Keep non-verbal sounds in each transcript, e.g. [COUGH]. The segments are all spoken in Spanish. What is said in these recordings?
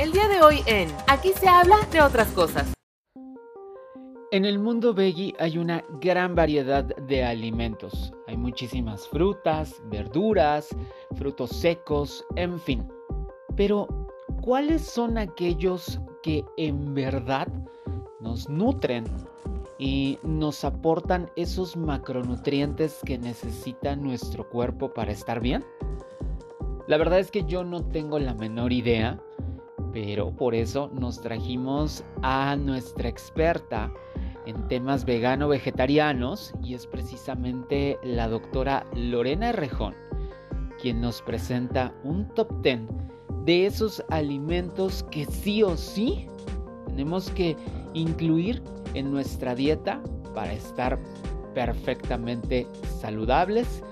El día de hoy en Aquí se habla de otras cosas. En el mundo veggie hay una gran variedad de alimentos. Hay muchísimas frutas, verduras, frutos secos, en fin. Pero, ¿cuáles son aquellos que en verdad nos nutren y nos aportan esos macronutrientes que necesita nuestro cuerpo para estar bien? La verdad es que yo no tengo la menor idea, pero por eso nos trajimos a nuestra experta en temas vegano-vegetarianos y es precisamente la doctora Lorena Rejón quien nos presenta un top 10 de esos alimentos que sí o sí tenemos que incluir en nuestra dieta para estar perfectamente saludables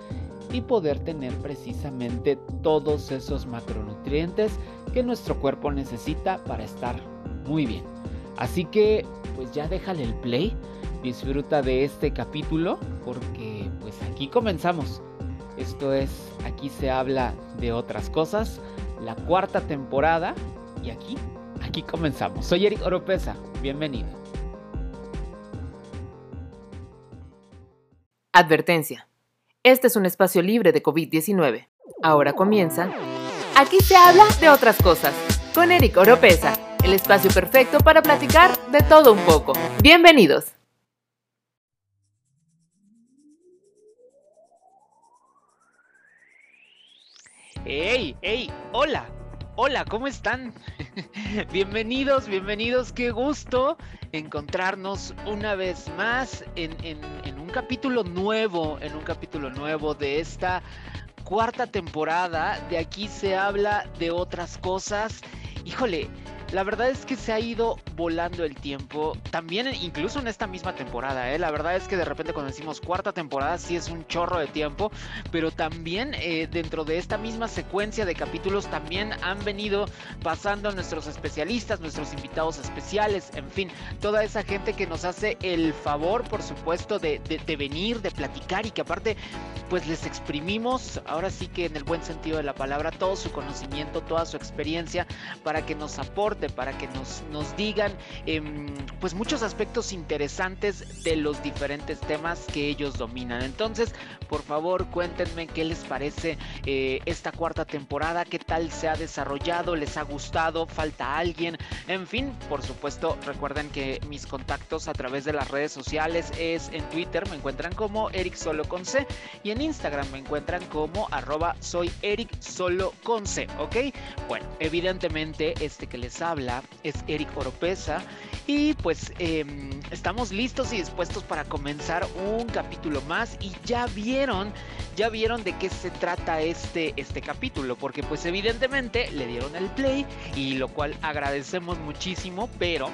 y poder tener precisamente todos esos macronutrientes que nuestro cuerpo necesita para estar muy bien. Así que pues ya déjale el play, disfruta de este capítulo porque pues aquí comenzamos. Esto es, aquí se habla de otras cosas, la cuarta temporada y aquí, aquí comenzamos. Soy Eric Oropesa, bienvenido. Advertencia. Este es un espacio libre de COVID-19. Ahora comienza. Aquí se habla de otras cosas con Eric Oropesa el espacio perfecto para platicar de todo un poco. Bienvenidos. ¡Hey! ¡Hey! ¡Hola! Hola, ¿cómo están? [LAUGHS] bienvenidos, bienvenidos, qué gusto encontrarnos una vez más en, un capítulo nuevo, en un capítulo nuevo de esta cuarta temporada. De aquí se habla de otras cosas. Híjole, la verdad es que se ha ido volando el tiempo, también incluso en esta misma temporada, ¿eh? la verdad es que de repente cuando decimos cuarta temporada sí es un chorro de tiempo, pero también eh, dentro de esta misma secuencia de capítulos también han venido pasando nuestros especialistas, nuestros invitados especiales, en fin, toda esa gente que nos hace el favor, por supuesto, de, de venir, de platicar y que aparte pues les exprimimos, ahora sí que en el buen sentido de la palabra, todo su conocimiento, toda su experiencia para que nos aporte para que nos, nos digan em, pues muchos aspectos interesantes de los diferentes temas que ellos dominan. Entonces, por favor, cuéntenme qué les parece eh, esta cuarta temporada, qué tal se ha desarrollado, les ha gustado, falta alguien, en fin, por supuesto, recuerden que mis contactos a través de las redes sociales es en Twitter, me encuentran como Eric Solo con C y en Instagram me encuentran como arroba soy Eric Solo con ¿ok? Bueno, evidentemente este que les habla es Eric Oropesa y pues em, estamos listos y dispuestos para comenzar un capítulo más y ya vieron, ya vieron de qué se trata este, este capítulo, porque pues evidentemente le dieron el play y lo cual agradecemos muchísimo, pero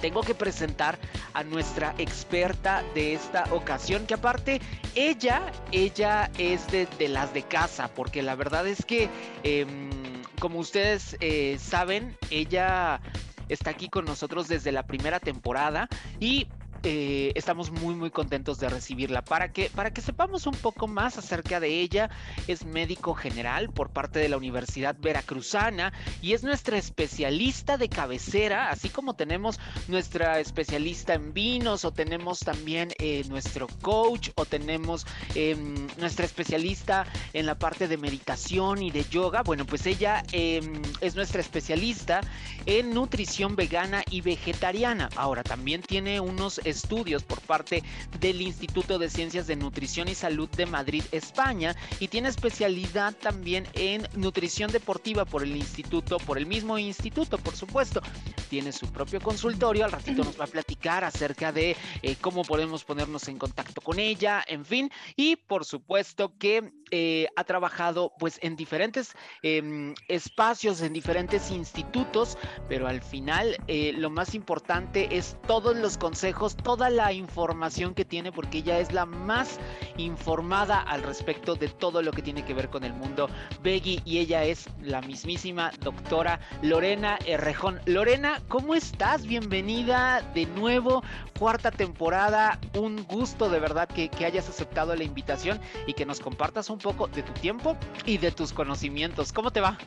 tengo que presentar a nuestra experta de esta ocasión, que aparte ella, ella es de, las de casa, porque la verdad es que... Em, como ustedes eh, saben, ella está aquí con nosotros desde la primera temporada y eh, estamos muy muy contentos de recibirla. Para que para que sepamos un poco más acerca de ella es médico general por parte de la Universidad Veracruzana y es nuestra especialista de cabecera así como tenemos nuestra especialista en vinos o tenemos también eh, nuestro coach o tenemos em, nuestra especialista en la parte de meditación y de yoga. Bueno pues ella em, es nuestra especialista en nutrición vegana y vegetariana. Ahora también tiene unos estudios por parte del Instituto de Ciencias de Nutrición y Salud de Madrid, España, y tiene especialidad también en nutrición deportiva por el instituto, por el mismo instituto, por supuesto. Tiene su propio consultorio, al ratito nos va a platicar acerca de eh, cómo podemos ponernos en contacto con ella, en fin, y por supuesto que eh, ha trabajado pues en diferentes em, espacios, en diferentes institutos, pero al final eh, lo más importante es todos los consejos, toda la información que tiene, porque ella es la más informada al respecto de todo lo que tiene que ver con el mundo veggie y ella es la mismísima doctora Lorena Herrejón. Lorena, ¿cómo estás? Bienvenida de nuevo, cuarta temporada, un gusto de verdad que, que hayas aceptado la invitación y que nos compartas un poco de tu tiempo y de tus conocimientos. ¿Cómo te va?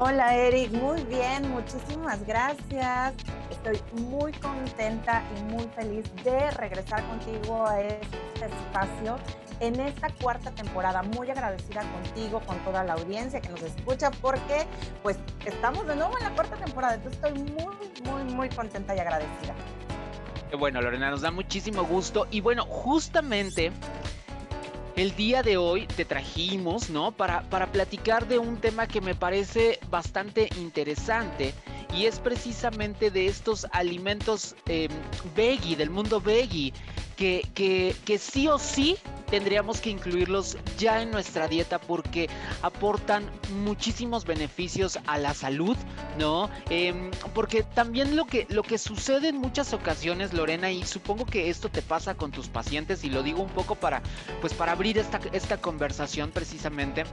Hola Eric, muy bien, muchísimas gracias. Estoy muy contenta y muy feliz de regresar contigo a este espacio en esta cuarta temporada. Muy agradecida contigo, con toda la audiencia que nos escucha, porque pues estamos de nuevo en la cuarta temporada. Entonces estoy muy, muy, muy contenta y agradecida. Bueno, Lorena, nos da muchísimo gusto. Y bueno, justamente el día de hoy te trajimos, ¿no? Para, para platicar de un tema que me parece bastante interesante y es precisamente de estos alimentos eh, veggie, del mundo veggie, que, que, que sí o sí tendríamos que incluirlos ya en nuestra dieta porque aportan muchísimos beneficios a la salud, ¿no? Em, porque también lo que, lo que sucede en muchas ocasiones, Lorena, y supongo que esto te pasa con tus pacientes, y lo digo un poco para, pues para abrir esta, esta conversación precisamente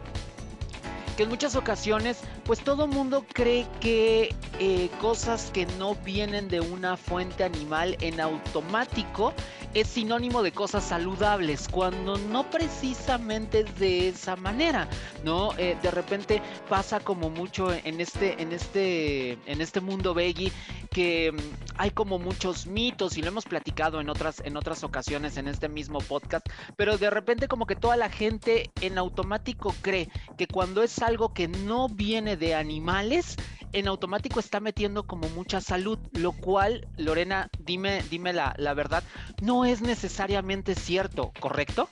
que en muchas ocasiones pues todo mundo cree que eh, cosas que no vienen de una fuente animal en automático es sinónimo de cosas saludables, cuando no precisamente es de esa manera, ¿no? Eh, de repente pasa como mucho en este, en este, en este mundo veggie que mm, hay como muchos mitos y lo hemos platicado en otras, en otras ocasiones en este mismo podcast, pero de repente como que toda la gente en automático cree que cuando es algo que no viene de animales, en automático está metiendo como mucha salud, lo cual, Lorena, dime, dime la, la verdad, no es necesariamente cierto, ¿correcto?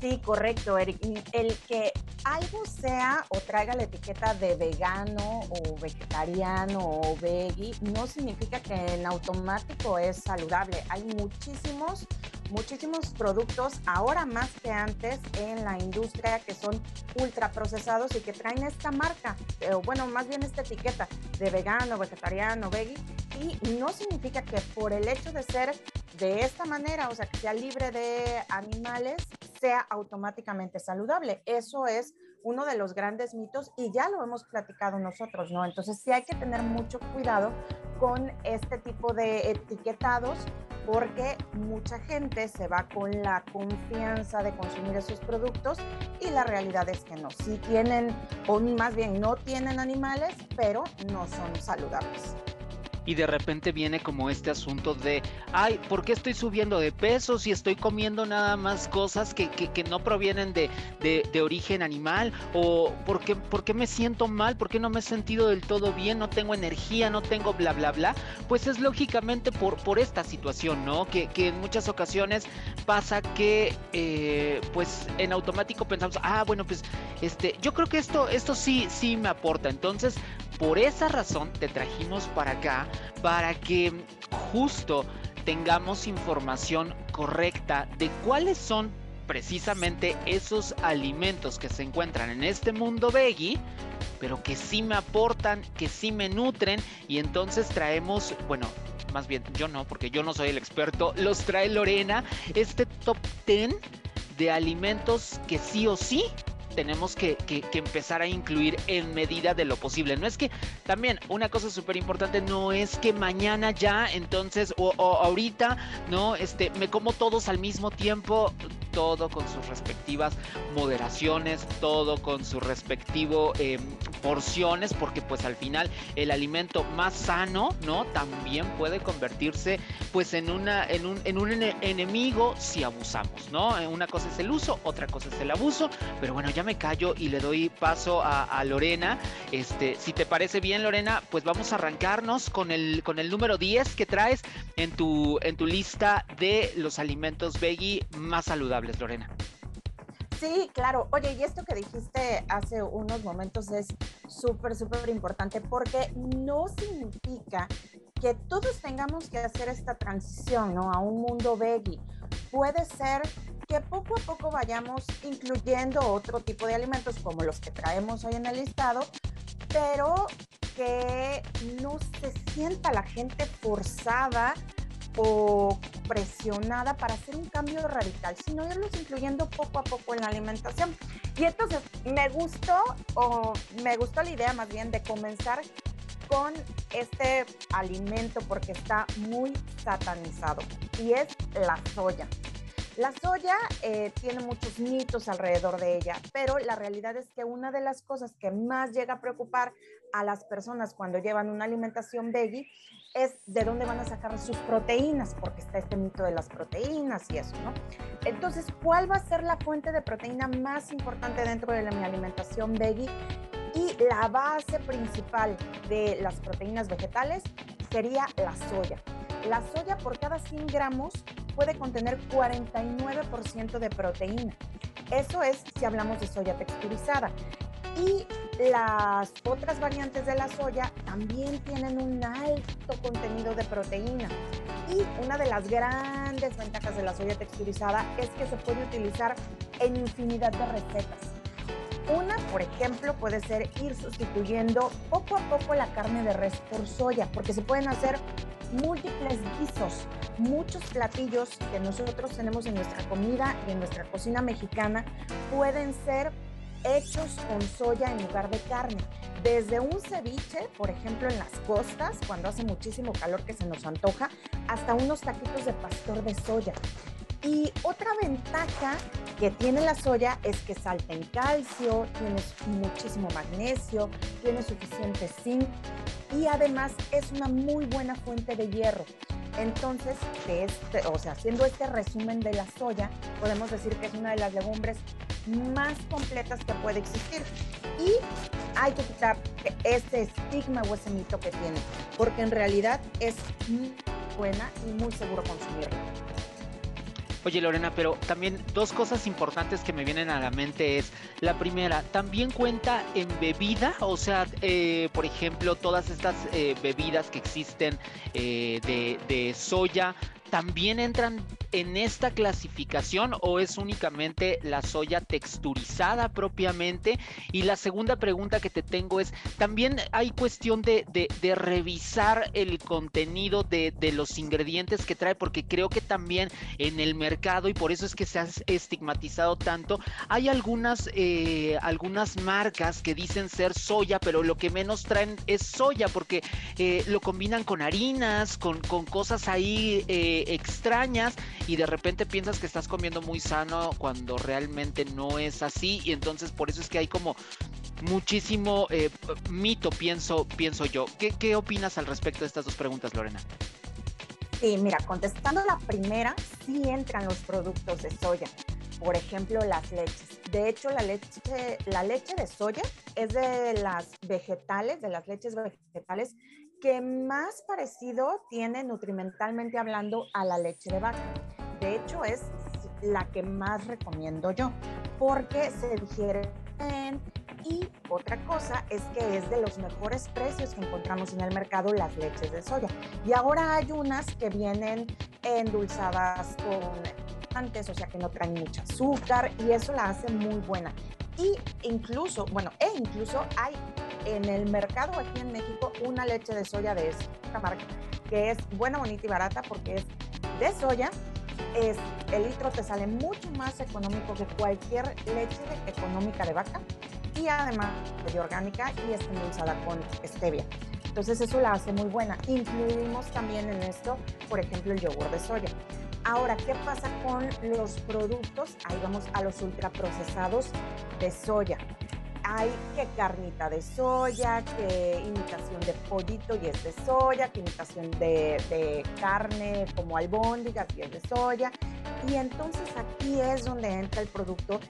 Sí, correcto, Eric. El que algo sea o traiga la etiqueta de vegano o vegetariano o veggie no significa que en automático es saludable. Hay muchísimos, muchísimos productos ahora más que antes en la industria que son ultraprocesados y que traen esta marca, o bueno, más bien esta etiqueta de vegano, vegetariano, veggie y no significa que por el hecho de ser de esta manera, o sea, que sea libre de animales, sea automáticamente saludable. Eso es uno de los grandes mitos y ya lo hemos platicado nosotros, ¿no? Entonces sí hay que tener mucho cuidado con este tipo de etiquetados porque mucha gente se va con la confianza de consumir esos productos y la realidad es que no. Sí tienen, o más bien no tienen animales, pero no son saludables y de repente viene como este asunto de, ay, ¿por qué estoy subiendo de peso si estoy comiendo nada más cosas que, que, no provienen de, de, origen animal? ¿O ¿por qué, por qué me siento mal? ¿Por qué no me he sentido del todo bien? ¿No tengo energía? ¿No tengo bla, bla, bla? Pues es lógicamente por, por esta situación, ¿no? Que, que en muchas ocasiones pasa que, eh, pues en automático pensamos, ah, bueno, pues este, yo creo que esto, esto sí, sí me aporta. Entonces, por esa razón te trajimos para acá, para que justo tengamos información correcta de cuáles son precisamente esos alimentos que se encuentran en este mundo veggie, pero que sí me aportan, que sí me nutren y entonces traemos, bueno, más bien yo no, porque yo no soy el experto, los trae Lorena, este top 10 de alimentos que sí o sí tenemos que, empezar a incluir en medida de lo posible. No es que también una cosa súper importante no es que mañana ya, entonces, o, ahorita, no, este, me como todos al mismo tiempo todo con sus respectivas moderaciones, todo con su respectivo em, porciones, porque pues al final el alimento más sano, ¿no? También puede convertirse pues en una en un, en un enemigo si abusamos, ¿no? Una cosa es el uso, otra cosa es el abuso, pero bueno, ya me callo y le doy paso a, Lorena. Este, si te parece bien, Lorena, pues vamos a arrancarnos con el con el número 10 que traes en tu en tu lista de los alimentos veggie más saludables. Lorena. Sí, claro. Oye, y esto que dijiste hace unos momentos es súper, súper importante porque no significa que todos tengamos que hacer esta transición ¿no? a un mundo veggie. Puede ser que poco a poco vayamos incluyendo otro tipo de alimentos como los que traemos hoy en el listado, pero que no se sienta la gente forzada o presionada para hacer un cambio radical, sino irlos incluyendo poco a poco en la alimentación. Y entonces me gustó, o me gustó la idea más bien de comenzar con este alimento porque está muy satanizado y es la soya. La soya eh, tiene muchos mitos alrededor de ella, pero la realidad es que una de las cosas que más llega a preocupar a las personas cuando llevan una alimentación veggie es de dónde van a sacar sus proteínas, porque está este mito de las proteínas y eso, ¿no? Entonces, ¿cuál va a ser la fuente de proteína más importante dentro de mi alimentación veggie? Y la base principal de las proteínas vegetales sería la soya. La soya por cada 100 gramos puede contener 49% de proteína. Eso es si hablamos de soya texturizada. Y las otras variantes de la soya también tienen un alto contenido de proteína. Y una de las grandes ventajas de la soya texturizada es que se puede utilizar en infinidad de recetas. Una, por ejemplo, puede ser ir sustituyendo poco a poco la carne de res por soya, porque se pueden hacer múltiples guisos, muchos platillos que nosotros tenemos en nuestra comida y en nuestra cocina mexicana pueden ser hechos con soya en lugar de carne. Desde un ceviche, por ejemplo, en las costas, cuando hace muchísimo calor que se nos antoja, hasta unos taquitos de pastor de soya. Y otra ventaja que tiene la soya es que salta en calcio, tiene muchísimo magnesio, tiene suficiente zinc y además es una muy buena fuente de hierro. Entonces, este, o sea, haciendo este resumen de la soya, podemos decir que es una de las legumbres más completas que puede existir. Y hay que quitar ese estigma o ese mito que tiene, porque en realidad es muy buena y muy seguro consumirla. Oye Lorena, pero también dos cosas importantes que me vienen a la mente es, la primera, también cuenta en bebida, o sea, eh, por ejemplo, todas estas eh, bebidas que existen eh, de, de soya, también entran en esta clasificación o es únicamente la soya texturizada propiamente? Y la segunda pregunta que te tengo es, también hay cuestión de, revisar el contenido de, los ingredientes que trae, porque creo que también en el mercado, y por eso es que se ha estigmatizado tanto, hay algunas, eh, algunas marcas que dicen ser soya, pero lo que menos traen es soya, porque eh, lo combinan con harinas, con, con cosas ahí eh, extrañas y de repente piensas que estás comiendo muy sano cuando realmente no es así y entonces por eso es que hay como muchísimo eh, mito, pienso, pienso yo. ¿Qué, ¿Qué opinas al respecto de estas dos preguntas, Lorena? Sí, mira, contestando la primera, sí entran los productos de soya, por ejemplo, las leches. De hecho, la leche, la leche de soya es de las vegetales, de las leches vegetales que más parecido tiene nutrimentalmente hablando a la leche de vaca. De hecho, es la que más recomiendo yo, porque se digiere bien. Y otra cosa es que es de los mejores precios que encontramos en el mercado las leches de soya. Y ahora hay unas que vienen endulzadas con antes, o sea que no traen mucho azúcar y eso la hace muy buena. Y incluso, bueno, e incluso hay en el mercado aquí en México una leche de soya de esta marca que es buena, bonita y barata porque es de soya. Es, el litro te sale mucho más económico que cualquier leche económica de vaca y además de orgánica y está endulzada con stevia. Entonces eso la hace muy buena. Incluimos también en esto, por ejemplo, el yogur de soya. Ahora, ¿qué pasa con los productos? Ahí vamos a los ultraprocesados de soya. Hay que carnita de soya, que imitación de pollito y es de soya, que imitación de, carne como albóndigas y es de soya. Y entonces aquí es donde entra el producto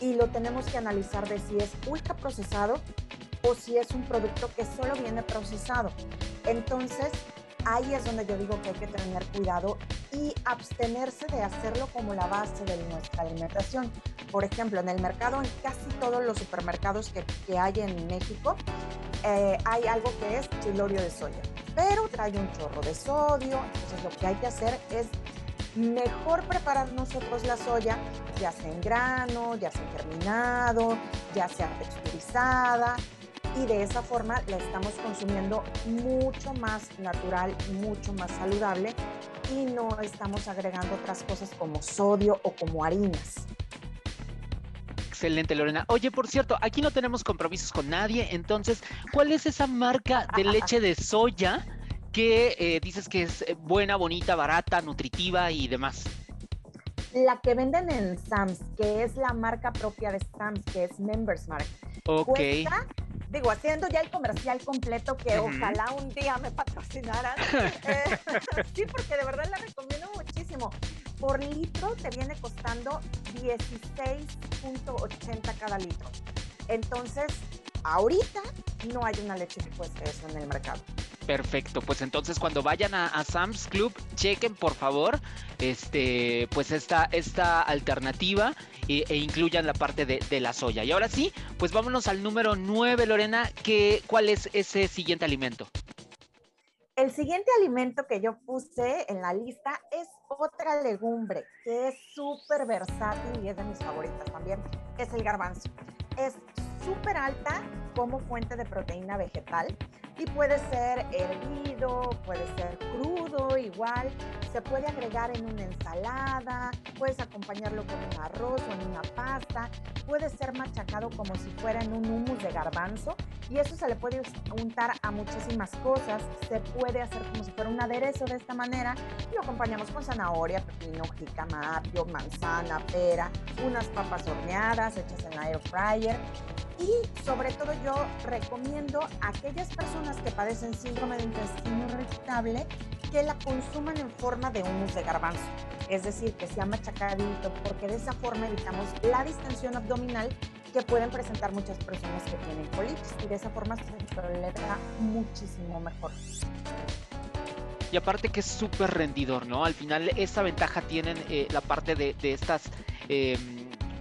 y lo tenemos que analizar de si es ultraprocesado o si es un producto que solo viene procesado. Entonces, ahí es donde yo digo que hay que tener cuidado y abstenerse de hacerlo como la base de nuestra alimentación. Por ejemplo, en el mercado, en casi todos los supermercados que, que hay en México, eh, hay algo que es chilorio de soya, pero trae un chorro de sodio, entonces lo que hay que hacer es mejor preparar nosotros la soya, ya sea en grano, ya sea germinado, ya sea texturizada, y de esa forma la estamos consumiendo mucho más natural, mucho más saludable y no estamos agregando otras cosas como sodio o como harinas. Excelente, Lorena. Oye, por cierto, aquí no tenemos compromisos con nadie, entonces, ¿cuál es esa marca de [LAUGHS] leche de soya que eh, dices que es buena, bonita, barata, nutritiva y demás? La que venden en Sam's, que es la marca propia de Sam's, que es Members Mark. Ok. digo, haciendo ya el comercial completo, que ojalá un día me patrocinaran. [LAUGHS] Eh, [LAUGHS] sí, porque de verdad la recomiendo muchísimo. Por litro te viene costando 16.80 cada litro. Entonces, ahorita no hay una leche que cueste eso en el mercado. Perfecto, pues entonces cuando vayan a, Sam's Club, chequen por favor este, pues esta, esta alternativa e, incluyan la parte de, la soya. Y ahora sí, pues vámonos al número 9, Lorena, que, ¿cuál es ese siguiente alimento? El siguiente alimento que yo puse en la lista es otra legumbre que es súper versátil y es de mis favoritas también, es el garbanzo. Es súper alta como fuente de proteína vegetal y puede ser hervido, puede ser crudo igual, se puede agregar en una ensalada, puedes acompañarlo con un arroz o en una pasta, puede ser machacado como si fuera en un hummus de garbanzo. Y eso se le puede untar a muchísimas cosas, se puede hacer como si fuera un aderezo de esta manera. Lo acompañamos con zanahoria, pepino, jicama, apio, manzana, pera, unas papas horneadas hechas en air fryer. Y sobre todo yo recomiendo a aquellas personas que padecen síndrome de intestino irritable que la consuman en forma de humus de garbanzo, es decir, que sea machacadito, porque de esa forma evitamos la distensión abdominal que pueden presentar muchas personas que tienen colitis y de esa forma se tolera muchísimo mejor. Y aparte que es súper rendidor, ¿no? Al final esa ventaja tienen eh, la parte de, estas... Em,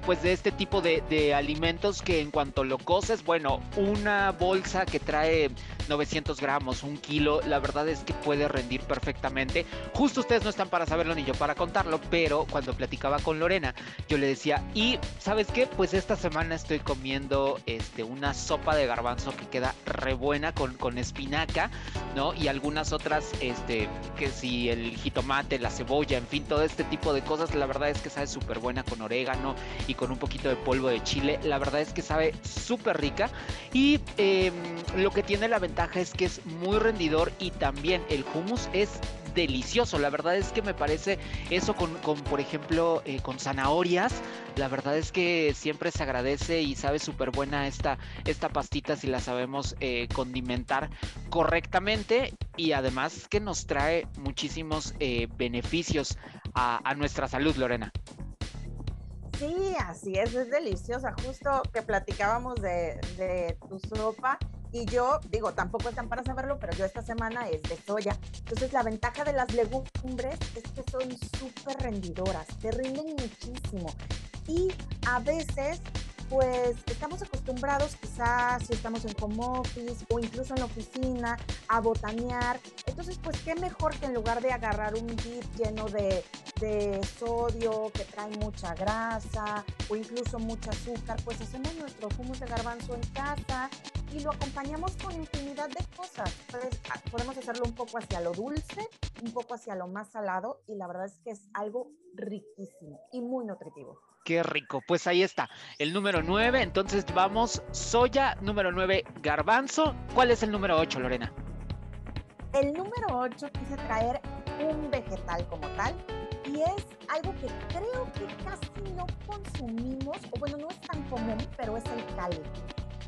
pues de este tipo de, de, alimentos que en cuanto lo coces, bueno, una bolsa que trae 900 gramos, un kilo, la verdad es que puede rendir perfectamente. Justo ustedes no están para saberlo ni yo para contarlo, pero cuando platicaba con Lorena, yo le decía, y ¿sabes qué? Pues esta semana estoy comiendo este, una sopa de garbanzo que queda re buena con, con espinaca, ¿no? Y algunas otras, este, que si el jitomate, la cebolla, en fin, todo este tipo de cosas, la verdad es que sabe súper buena con orégano con un poquito de polvo de chile. La verdad es que sabe súper rica. Y em, lo que tiene la ventaja es que es muy rendidor y también el hummus es delicioso. La verdad es que me parece eso con, por ejemplo, eh, con zanahorias. La verdad es que siempre se agradece y sabe súper buena esta, esta pastita si la sabemos eh, condimentar correctamente. Y además que nos trae muchísimos eh, beneficios a nuestra salud, Lorena. Sí, así es, es deliciosa. Justo que platicábamos de, tu sopa y yo digo, tampoco están para saberlo, pero yo esta semana es de soya. Entonces la ventaja de las legumbres es que son súper rendidoras, te rinden muchísimo. Y a veces pues estamos acostumbrados quizás si estamos en home office o incluso en la oficina a botanear. Entonces, pues qué mejor que en lugar de agarrar un dip lleno de, sodio que trae mucha grasa o incluso mucho azúcar, pues hacemos nuestro hummus de garbanzo en casa y lo acompañamos con infinidad de cosas. Ah, podemos hacerlo un poco hacia lo dulce, un poco hacia lo más salado y la verdad es que es algo riquísimo y muy nutritivo. Qué rico. Pues ahí está. El número 9. Entonces vamos. Soya. Número 9. Garbanzo. ¿Cuál es el número 8, Lorena? El número 8 quise traer un vegetal como tal. Y es algo que creo que casi no consumimos. O bueno, no es tan común, pero es el cali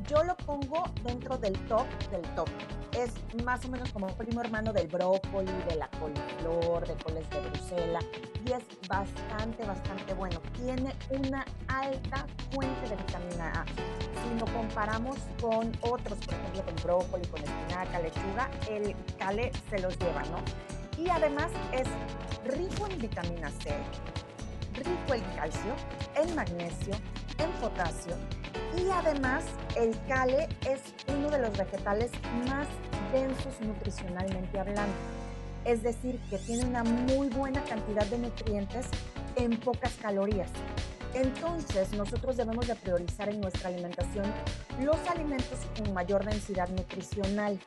yo lo pongo dentro del top del top. Es más o menos como primo hermano del brócoli, de la coliflor, de coles de Bruselas y es bastante, bastante bueno. Tiene una alta fuente de vitamina A. Si lo comparamos con otros, por ejemplo con brócoli, con espinaca, lechuga, el cale se los lleva, ¿no? Y además es rico en vitamina C, rico en calcio, en magnesio, en potasio y además el cale es uno de los vegetales más densos nutricionalmente hablando. Es decir, que tiene una muy buena cantidad de nutrientes en pocas calorías. Entonces, nosotros debemos de priorizar en nuestra alimentación los alimentos con mayor densidad nutricional,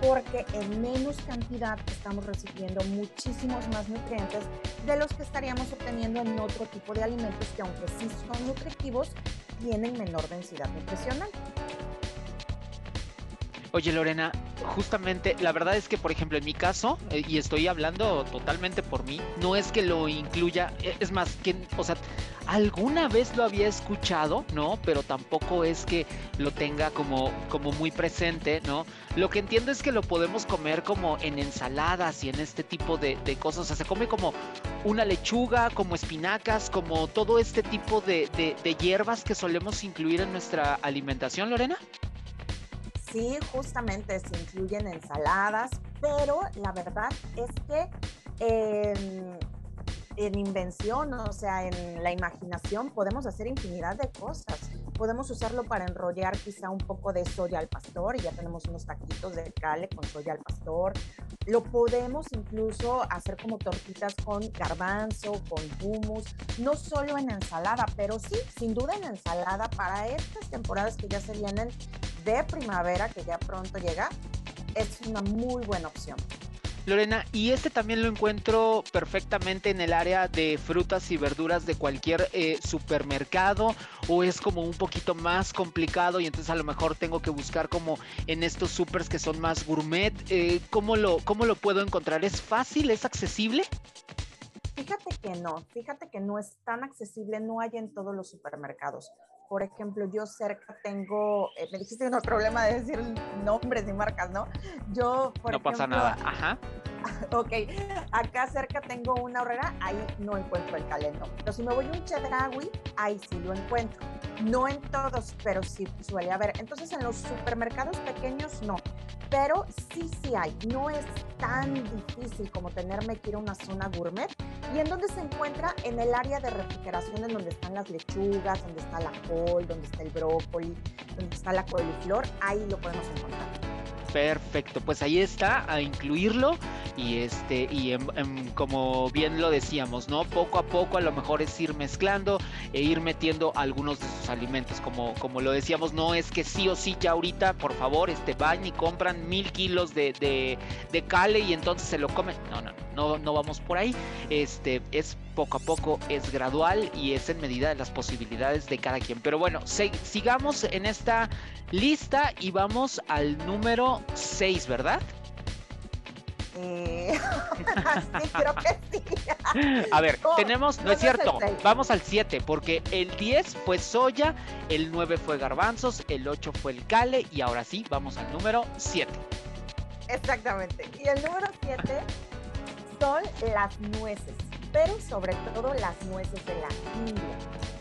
porque en menos cantidad estamos recibiendo muchísimos más nutrientes de los que estaríamos obteniendo en otro tipo de alimentos que aunque sí son nutritivos, tienen menor densidad nutricional. Oye Lorena, justamente la verdad es que por ejemplo en mi caso, eh, y estoy hablando totalmente por mí, no es que lo incluya, eh, es más, que, o sea, alguna vez lo había escuchado, ¿no? Pero tampoco es que lo tenga como, como muy presente, ¿no? Lo que entiendo es que lo podemos comer como en ensaladas y en este tipo de, cosas, o sea, se come como una lechuga, como espinacas, como todo este tipo de, de hierbas que solemos incluir en nuestra alimentación, Lorena. Sí, justamente se incluyen ensaladas, pero la verdad es que en invención, o sea, en la imaginación, podemos hacer infinidad de cosas. Podemos usarlo para enrollar quizá un poco de soya al pastor y ya tenemos unos taquitos de cale con soya al pastor. Lo podemos incluso hacer como tortitas con garbanzo, con hummus, no solo en ensalada, pero sí, sin duda en ensalada para estas temporadas que ya se vienen de primavera que ya pronto llega, es una muy buena opción. Lorena, y este también lo encuentro perfectamente en el área de frutas y verduras de cualquier eh, supermercado o es como un poquito más complicado y entonces a lo mejor tengo que buscar como en estos supers que son más gourmet. Eh, ¿cómo, lo, ¿Cómo lo puedo encontrar? ¿Es fácil? ¿Es accesible? Fíjate que no, fíjate que no es tan accesible, no hay en todos los supermercados. Por ejemplo, yo cerca tengo, eh, me dijiste que no hay problema de decir nombres y marcas, ¿no? Yo, por No pasa nada, ajá. [LAUGHS] ok, acá cerca tengo una horrera, ahí no encuentro el calendo. Pero si me voy a un chedraui, ahí sí lo encuentro. No en todos, pero sí suele haber. Entonces en los supermercados pequeños no, pero sí, sí hay. No es tan difícil como tenerme que ir a una zona gourmet. ¿Y en dónde se encuentra? En el área de refrigeración, en donde están las lechugas, donde está la col, donde está el brócoli, donde está la coliflor. Ahí lo podemos encontrar. Perfecto, pues ahí está, a incluirlo y este y como bien lo decíamos, ¿no? Poco a poco a lo mejor es ir mezclando e ir metiendo algunos de sus alimentos, como como lo decíamos, no es que sí o sí ya ahorita, por favor, este van y compran mil kilos de, de, de cale y entonces se lo comen, no, no, no vamos por ahí, este es poco a poco, es gradual y es en medida de las posibilidades de cada quien. Pero bueno, sigamos en esta lista y vamos al número 6, ¿verdad? Eh, [LAUGHS] sí, creo que sí. A ver, tenemos, no, es cierto, vamos al 7, porque el 10 fue soya, el 9 fue garbanzos, el 8 fue el cale y ahora sí, vamos al número 7. Exactamente. Y el número 7 son las nueces, pero sobre todo las nueces de la India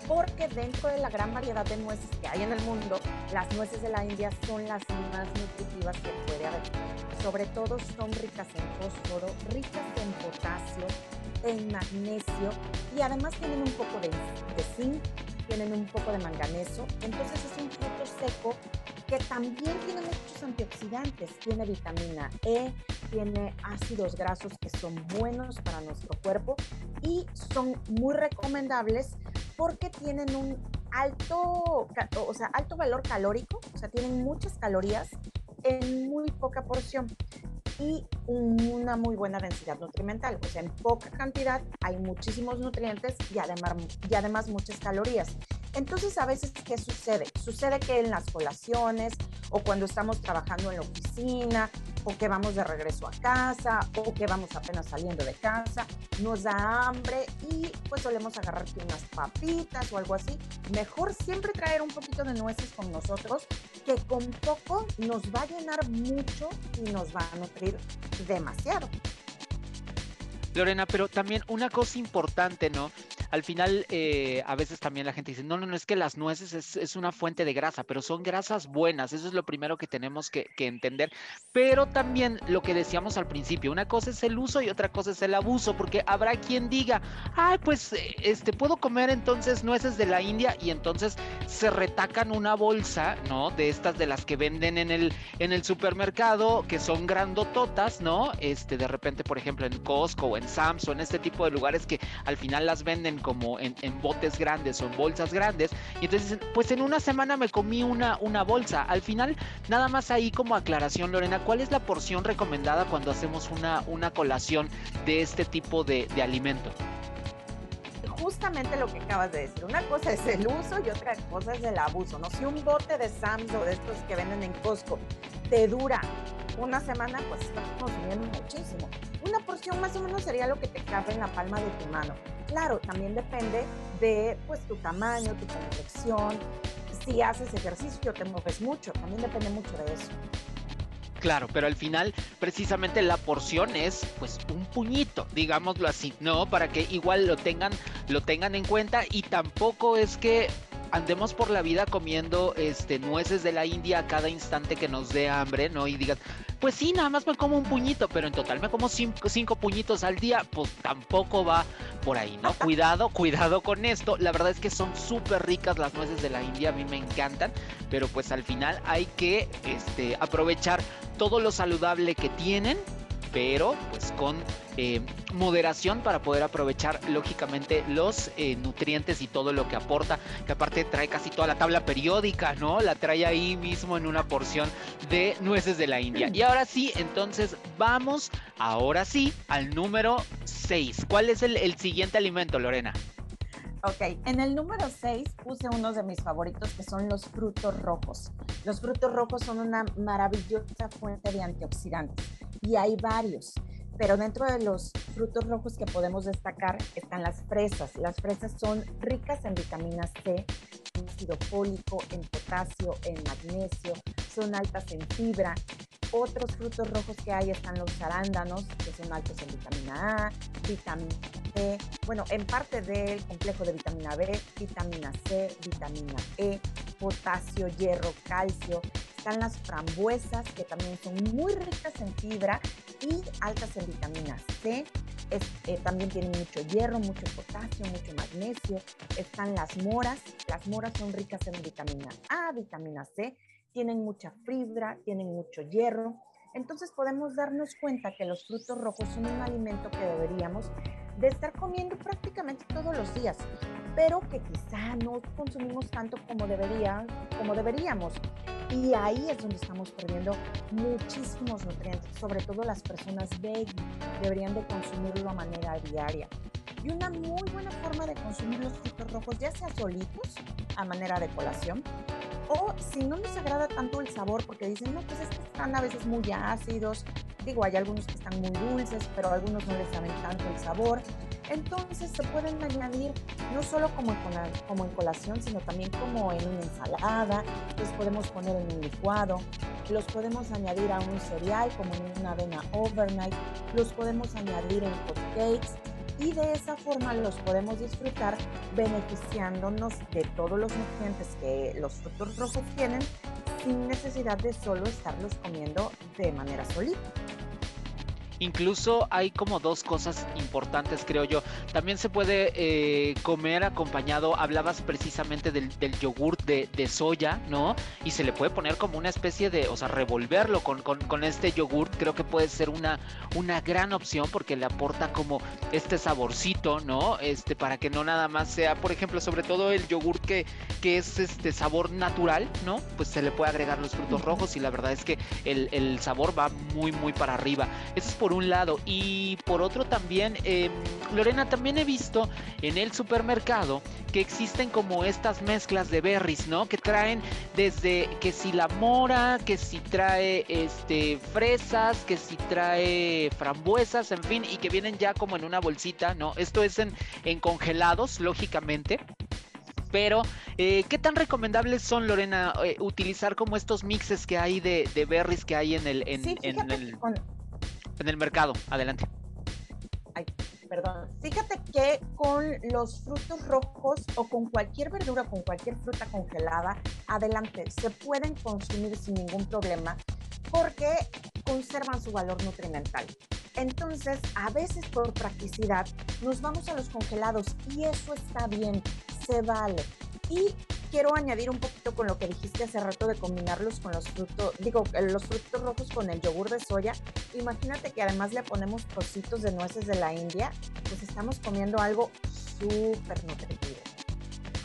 porque dentro de la gran variedad de nueces que hay en el mundo, las nueces de la India son las más nutritivas que puede haber. Sobre todo son ricas en fósforo, ricas en potasio, en magnesio y además tienen un poco de, de zinc, tienen un poco de manganeso. Entonces es un fruto seco que también tiene muchos antioxidantes. Tiene vitamina E, tiene ácidos grasos que son buenos para nuestro cuerpo y son muy recomendables porque tienen un alto, o sea, alto valor calórico, o sea, tienen muchas calorías en muy poca porción y una muy buena densidad nutrimental. O sea, en poca cantidad hay muchísimos nutrientes y además, y además muchas calorías. Entonces, a veces, ¿qué sucede? Sucede que en las colaciones o cuando estamos trabajando en la oficina o que vamos de regreso a casa o que vamos apenas saliendo de casa, nos da hambre y pues solemos agarrar unas papitas o algo así. Mejor siempre traer un poquito de nueces con nosotros que con poco nos va a llenar mucho y nos va a nutrir demasiado. Lorena, pero también una cosa importante, ¿no? al final eh, a veces también la gente dice, no, no, no, es que las nueces es, una fuente de grasa, pero son grasas buenas, eso es lo primero que tenemos que, entender. Pero también lo que decíamos al principio, una cosa es el uso y otra cosa es el abuso, porque habrá quien diga, ay, pues este, puedo comer entonces nueces de la India y entonces se retacan una bolsa, ¿no? De estas de las que venden en el, en el supermercado, que son grandototas, ¿no? Este, de repente, por ejemplo, en Costco o en En este tipo de lugares que al final las venden como en, botes grandes o en bolsas grandes. Y entonces, pues en una semana me comí una, una bolsa. Al final, nada más ahí como aclaración, Lorena, ¿cuál es la porción recomendada cuando hacemos una, una colación de este tipo de, de alimento? Justamente lo que acabas de decir. Una cosa es el uso y otra cosa es el abuso, ¿no? Si un bote de Sam's o de estos que venden en Costco te dura una semana, pues estás consumiendo muchísimo. Una porción más o menos sería lo que te cabe en la palma de tu mano. Claro, también depende de pues tu tamaño, tu complexión, si haces ejercicio, te mueves mucho, también depende mucho de eso. Claro, pero al final precisamente la porción es pues un puñito, digámoslo así, ¿no? Para que igual lo tengan, lo tengan en cuenta y tampoco es que andemos por la vida comiendo este, nueces de la India a cada instante que nos dé hambre, ¿no? Y digan, pues sí, nada más me como un puñito, pero en total me como cinco, cinco puñitos al día, pues tampoco va por ahí, ¿no? Cuidado, cuidado con esto. La verdad es que son súper ricas las nueces de la India, a mí me encantan, pero pues al final hay que este, aprovechar todo lo saludable que tienen pero pues con eh, moderación para poder aprovechar lógicamente los eh, nutrientes y todo lo que aporta, que aparte trae casi toda la tabla periódica, ¿no? La trae ahí mismo en una porción de nueces de la India. Y ahora sí, entonces vamos, ahora sí, al número 6. ¿Cuál es el, el siguiente alimento, Lorena? Ok, en el número 6 puse uno de mis favoritos que son los frutos rojos. Los frutos rojos son una maravillosa fuente de antioxidantes y hay varios. Pero dentro de los frutos rojos que podemos destacar están las fresas. Las fresas son ricas en vitamina C, ácido fólico, en potasio, en magnesio, son altas en fibra otros frutos rojos que hay están los arándanos, que son altos en vitamina A, vitamina C, bueno, en parte del complejo de vitamina B, vitamina C, vitamina E, potasio, hierro, calcio. Están las frambuesas, que también son muy ricas en fibra y altas en vitamina C. Eh, también tienen mucho hierro, mucho potasio, mucho magnesio. Están las moras. Las moras son ricas en vitamina A, vitamina C tienen mucha fibra, tienen mucho hierro. Entonces podemos darnos cuenta que los frutos rojos son un alimento que deberíamos de estar comiendo prácticamente todos los días, pero que quizá no consumimos tanto como, debería, como deberíamos. Y ahí es donde estamos perdiendo muchísimos nutrientes, sobre todo las personas veggie deberían de consumirlo a manera diaria. Y una muy buena forma de consumir los frutos rojos, ya sea solitos, a manera de colación, o si no les agrada tanto el sabor, porque dicen, no, pues es que están a veces muy ácidos. Digo, hay algunos que están muy dulces, pero algunos no les saben tanto el sabor. Entonces se pueden añadir no solo como en, como en colación, sino también como en una ensalada. Los podemos poner en un licuado. Los podemos añadir a un cereal como en una avena overnight. Los podemos añadir en hot cakes y de esa forma los podemos disfrutar beneficiándonos de todos los nutrientes que los frutos rojos tienen sin necesidad de solo estarlos comiendo de manera solita. Incluso hay como dos cosas importantes, creo yo. También se puede eh, comer acompañado, hablabas precisamente del, del yogur de, soya, ¿no? Y se le puede poner como una especie de, o sea, revolverlo con, con, este yogur, creo que puede ser una, una gran opción porque le aporta como este saborcito, ¿no? Este, para que no nada más sea, por ejemplo, sobre todo el yogur que, que es este sabor natural, ¿no? Pues se le puede agregar los frutos rojos y la verdad es que el, el sabor va muy, muy para arriba. Eso es por un lado. Y por otro también, em, Lorena, también he visto en el supermercado que existen como estas mezclas de berries, ¿no? Que traen desde que si la mora, que si trae este fresas, que si trae frambuesas, en fin, y que vienen ya como en una bolsita, ¿no? Esto es en, en congelados, lógicamente pero eh, ¿qué tan recomendables son, Lorena, eh, utilizar como estos mixes que hay de, berries que hay en el, en, en el en el mercado. Adelante. Ay, perdón. Fíjate que con los frutos rojos o con cualquier verdura, con cualquier fruta congelada, adelante, se pueden consumir sin ningún problema porque conservan su valor nutrimental. Entonces, a veces por practicidad, nos vamos a los congelados y eso está bien, se vale. Y quiero añadir un poquito con lo que dijiste hace rato de combinarlos con los frutos, digo, los frutos rojos con el yogur de soya. Imagínate que además le ponemos trocitos de nueces de la India, pues estamos comiendo algo súper nutritivo.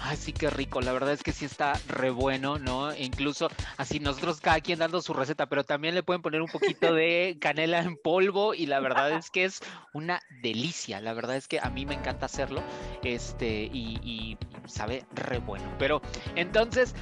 Ay, sí, qué rico. La verdad es que sí está re bueno, ¿no? incluso así nosotros cada quien dando su receta, pero también le pueden poner un poquito de [LAUGHS] canela en polvo y la verdad es que es una delicia. La verdad es que a mí me encanta hacerlo, este, y, y sabe re bueno. Pero entonces,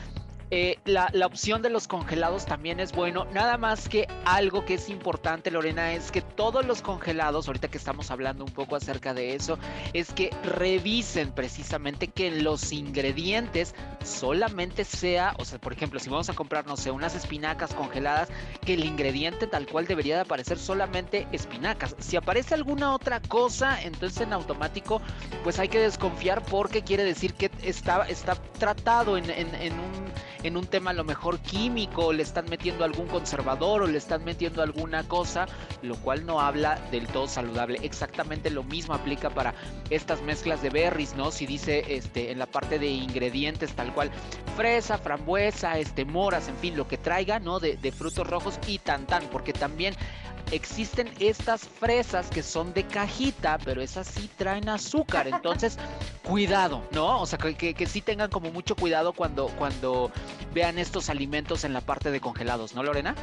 Eh, la, la, opción de los congelados también es bueno. Nada más que algo que es importante, Lorena, es que todos los congelados, ahorita que estamos hablando un poco acerca de eso, es que revisen precisamente que los ingredientes solamente sea, o sea, por ejemplo, si vamos a comprar, no sé, unas espinacas congeladas, que el ingrediente tal cual debería de aparecer solamente espinacas. Si aparece alguna otra cosa, entonces en automático, pues hay que desconfiar porque quiere decir que está, está tratado en, en un en un tema a lo mejor químico, le están metiendo algún conservador o le están metiendo alguna cosa, lo cual no habla del todo saludable. Exactamente lo mismo aplica para estas mezclas de berries, ¿no? Si dice este en la parte de ingredientes tal cual fresa, frambuesa, este moras, en fin, lo que traiga, ¿no? De, de frutos rojos y tan tan, porque también existen estas fresas que son de cajita, pero esas sí traen azúcar. [LAUGHS] Entonces, cuidado, ¿no? O sea, que, que, sí tengan como mucho cuidado cuando, cuando vean estos alimentos en la parte de congelados, ¿no, Lorena?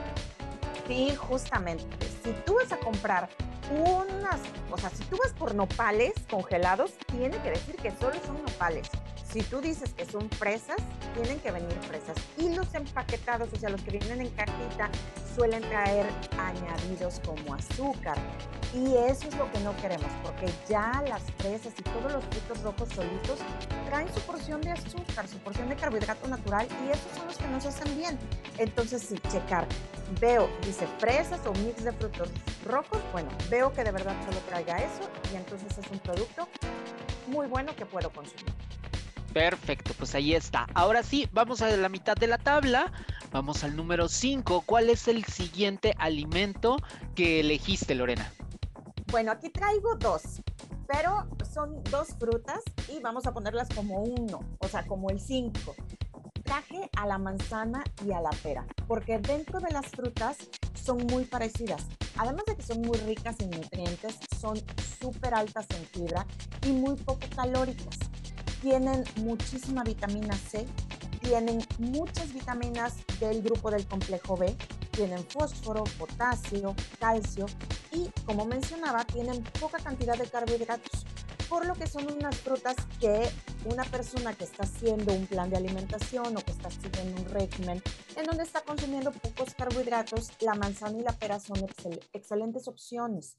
Sí, justamente. Si tú vas a comprar unas, o sea, si tú vas por nopales congelados, tiene que decir que solo son nopales. Si tú dices que son fresas, tienen que venir fresas. Y los empaquetados, o sea, los que vienen en cajita, suelen traer añadidos como azúcar. Y eso es lo que no queremos, porque ya las fresas y todos los frutos rojos solitos traen su porción de azúcar, su porción de carbohidrato natural, y esos son los que nos hacen bien. Entonces, sí, checar. Veo, dice fresas o mix de frutos rojos, bueno, veo que de verdad solo traiga eso, y entonces es un producto muy bueno que puedo consumir. Perfecto, pues ahí está. Ahora sí, vamos a la mitad de la tabla. Vamos al número 5. ¿Cuál es el siguiente alimento que elegiste, Lorena? Bueno, aquí traigo dos, pero son dos frutas y vamos a ponerlas como uno, o sea, como el 5. Traje a la manzana y a la pera, porque dentro de las frutas son muy parecidas. Además de que son muy ricas en nutrientes, son súper altas en fibra y muy poco calóricas tienen muchísima vitamina C, tienen muchas vitaminas del grupo del complejo B, tienen fósforo, potasio, calcio y, como mencionaba, tienen poca cantidad de carbohidratos, por lo que son unas frutas que una persona que está haciendo un plan de alimentación o que está siguiendo un régimen en donde está consumiendo pocos carbohidratos, la manzana y la pera son excelentes opciones.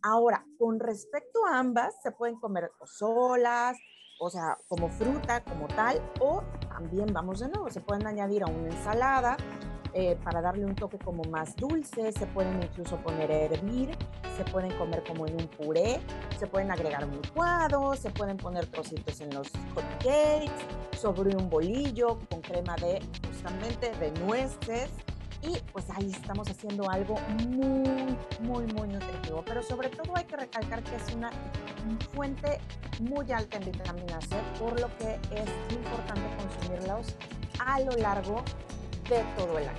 Ahora, con respecto a ambas, se pueden comer solas, o sea, como fruta, como tal, o también vamos de nuevo, se pueden añadir a una ensalada eh, para darle un toque como más dulce, se pueden incluso poner a hervir, se pueden comer como en un puré, se pueden agregar un licuado, se pueden poner trocitos en los hot cakes, sobre un bolillo con crema de justamente de nueces y pues ahí estamos haciendo algo muy, muy, muy nutritivo. Pero sobre todo hay que recalcar que es una fuente muy alta en vitamina C, por lo que es importante consumirlos a lo largo de todo el año.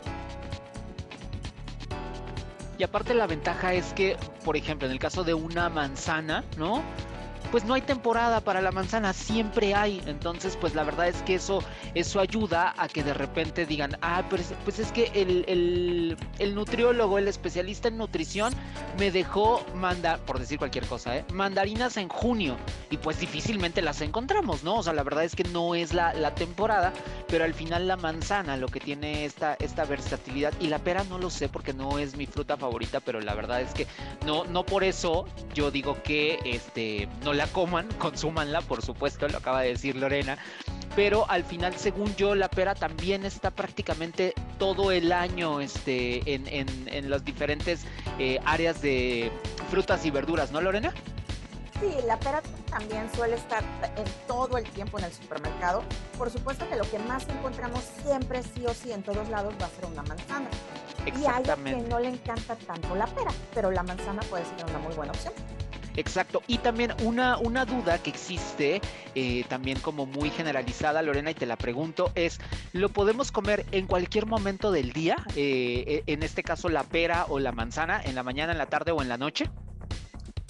Y aparte la ventaja es que, por ejemplo, en el caso de una manzana, ¿no? Pues no hay temporada para la manzana, siempre hay. Entonces, pues la verdad es que eso, eso ayuda a que de repente digan, ah, pues, pues es que el, el, nutriólogo, el especialista en nutrición, me dejó mandar, por decir cualquier cosa, ¿eh? mandarinas en junio. Y pues difícilmente las encontramos, ¿no? O sea, la verdad es que no es la, la temporada, pero al final la manzana lo que tiene esta, esta versatilidad. Y la pera no lo sé porque no es mi fruta favorita, pero la verdad es que no, no por eso yo digo que este, no la coman, [LAUGHS] consúmanla, por supuesto, lo acaba de decir Lorena. Pero al final, según yo, la pera también está prácticamente todo el año este, en, en, las diferentes eh, áreas de frutas y verduras, ¿no, Lorena? Sí, la pera también suele estar en todo el tiempo en el supermercado. Por supuesto que lo que más encontramos siempre, sí o sí, en todos lados va a ser una manzana. Y hay a que no le encanta tanto la pera, pero la manzana puede ser una muy buena opción. Exacto. Y también una, una duda que existe, eh, también como muy generalizada, Lorena, y te la pregunto, es, ¿lo podemos comer en cualquier momento del día? Eh, eh, en este caso, la pera o la manzana, en la mañana, en la tarde o en la noche.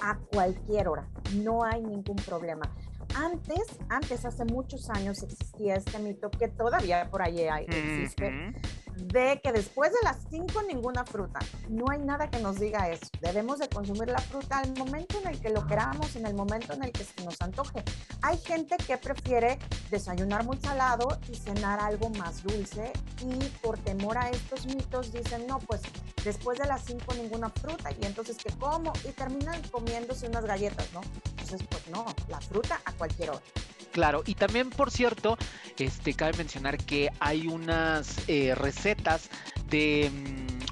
A cualquier hora, no hay ningún problema. Antes, antes, hace muchos años existía este mito que todavía por ahí existe, de que después de las 5 ninguna fruta. No hay nada que nos diga eso. Debemos de consumir la fruta al momento en el que lo queramos, en el momento en el que se nos antoje. Hay gente que prefiere desayunar muy salado y cenar algo más dulce y por temor a estos mitos dicen, no, pues después de las 5 ninguna fruta y entonces que como y terminan comiéndose unas galletas, ¿no? Entonces, pues no, la fruta a cualquier hora. Claro, y también, por cierto, este, cabe mencionar que hay unas eh, recetas de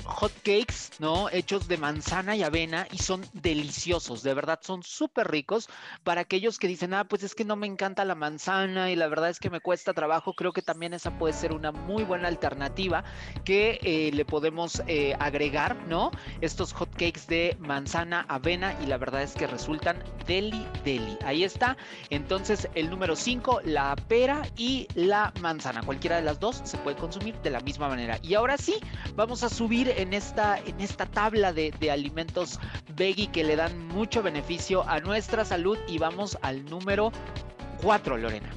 mm, hot cakes, ¿no? Hechos de manzana y avena y son deliciosos, de verdad, son súper ricos. Para aquellos que dicen, ah, pues es que no me encanta la manzana y la verdad es que me cuesta trabajo, creo que también esa puede ser una muy buena alternativa que eh, le podemos eh, agregar, ¿no? Estos hot cakes de manzana, avena y la verdad es que resultan deli, deli. Ahí está. Entonces, el número 5, la pera y la manzana. Cualquiera de las dos se puede consumir de la misma manera. Y ahora sí, vamos a subir en esta, en esta tabla de, de alimentos veggie que le dan mucho beneficio a nuestra salud. Y vamos al número 4, Lorena.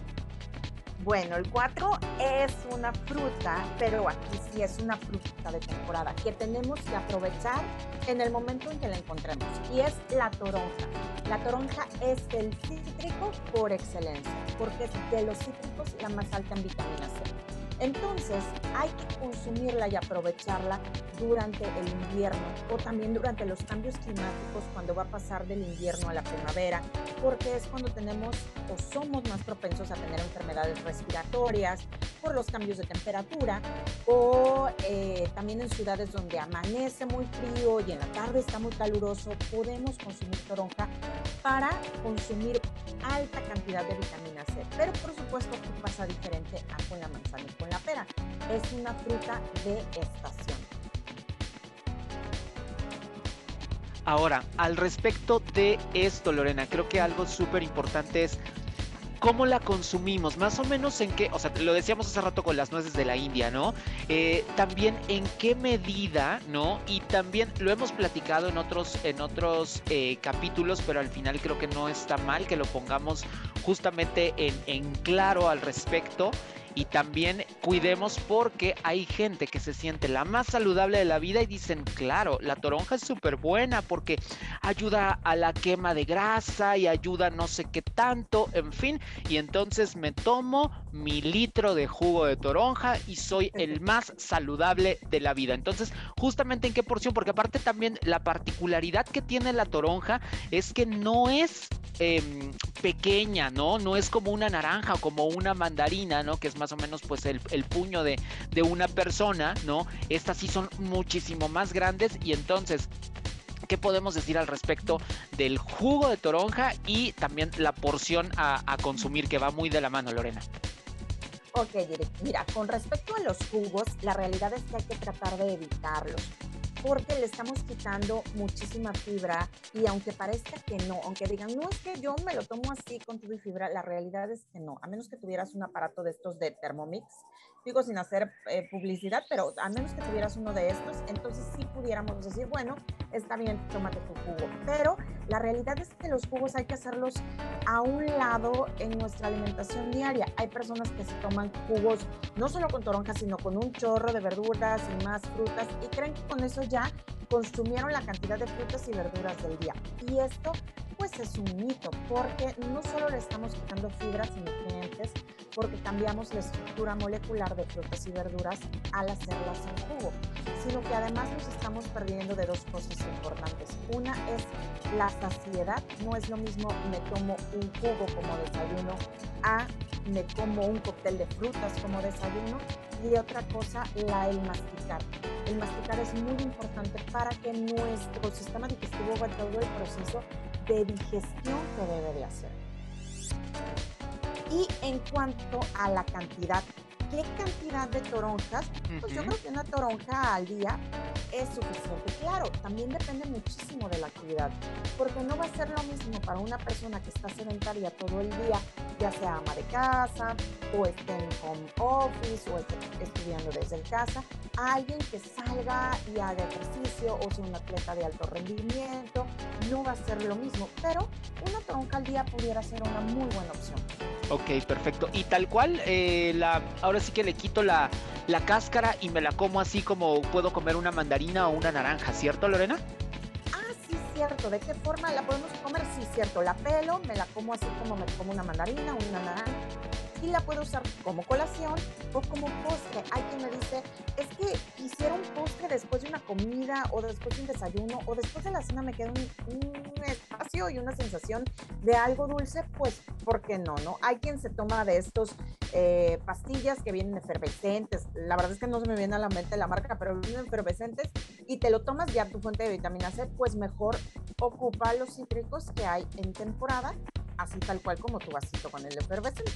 Bueno, el 4 es una fruta, pero aquí sí es una fruta de temporada que tenemos que aprovechar en el momento en que la encontremos y es la toronja. La toronja es el cítrico por excelencia, porque es de los cítricos la más alta en vitamina C. Entonces hay que consumirla y aprovecharla durante el invierno o también durante los cambios climáticos cuando va a pasar del invierno a la primavera, porque es cuando tenemos o somos más propensos a tener enfermedades respiratorias por los cambios de temperatura o eh, también en ciudades donde amanece muy frío y en la tarde está muy caluroso, podemos consumir toronja para consumir alta cantidad de vitamina C. Pero por supuesto pasa diferente a con la manzana con la pera. Es una fruta de estación. Ahora, al respecto de esto, Lorena, creo que algo súper importante es cómo la consumimos, más o menos en qué, o sea, lo decíamos hace rato con las nueces de la India, ¿no? Eh, también en qué medida, ¿no? Y también lo hemos platicado en otros, en otros eh, capítulos, pero al final creo que no está mal que lo pongamos justamente en, en claro al respecto y también cuidemos porque hay gente que se siente la más saludable de la vida y dicen, claro, la toronja es súper buena porque ayuda a la quema de grasa y ayuda no sé qué tanto, en fin, y entonces me tomo mi litro de jugo de toronja y soy el más saludable de la vida. Entonces, justamente en qué porción, porque aparte también la particularidad que tiene la toronja es que no es em, pequeña, ¿no? No es como una naranja o como una mandarina, ¿no? Que es más o menos pues el, puño de, de una persona, ¿no? Estas sí son muchísimo más grandes y entonces ¿Qué podemos decir al respecto del jugo de toronja y también la porción a, a, consumir que va muy de la mano, Lorena? Ok, mira, con respecto a los jugos, la realidad es que hay que tratar de evitarlos porque le estamos quitando muchísima fibra y aunque parezca que no, aunque digan, no es que yo me lo tomo así con tu fibra, la realidad es que no, a menos que tuvieras un aparato de estos de Thermomix, digo sin hacer eh, publicidad, pero a menos que tuvieras uno de estos, entonces sí pudiéramos decir, bueno, está bien, tómate tu jugo, pero la realidad es que los jugos hay que hacerlos a un lado en nuestra alimentación diaria. Hay personas que se toman jugos no solo con toronja, sino con un chorro de verduras y más frutas y creen que con eso ya consumieron la cantidad de frutas y verduras del día. Y esto pues es un mito, porque no solo le estamos quitando fibras y nutrientes, porque cambiamos la estructura molecular de frutas y verduras al hacerlas en jugo, sino que además nos estamos perdiendo de dos cosas importantes. Una es la saciedad, no es lo mismo me tomo un jugo como desayuno a me como un cóctel de frutas como desayuno y otra cosa, la el masticar. El masticar es muy importante para que nuestro sistema digestivo haga todo el proceso de digestión que debe de hacer. Y en cuanto a la cantidad, ¿qué cantidad de toronjas? Pues yo creo que una toronja al día es suficiente. Claro, también depende muchísimo de la actividad, porque no va a ser lo mismo para una persona que está sedentaria todo el día, ya sea ama de casa, o esté en home office, o esté estudiando desde casa, alguien que salga y haga ejercicio o sea un atleta de alto rendimiento, no va a ser lo mismo, pero una toronja al día pudiera ser una muy buena opción. Ok, perfecto. Y tal cual, eh, la, ahora sí que le quito la, la cáscara y me la como así como puedo comer una mandarina o una naranja, ¿cierto, Lorena? Ah, sí, cierto. ¿De qué forma la podemos comer? Sí, cierto. La pelo, me la como así como me como una mandarina, una naranja y la puedo usar como colación o como postre. Hay quien me dice, es que quisiera un postre después de una comida o después de un desayuno o después de la cena me queda un, espacio y una sensación de algo dulce, pues, ¿por qué no? no? Hay quien se toma de estos eh, pastillas que vienen efervescentes. La verdad es que no se me viene a la mente la marca, pero vienen efervescentes y te lo tomas ya tu fuente de vitamina C, pues mejor ocupa los cítricos que hay en temporada, así tal cual como tu vasito con el efervescente.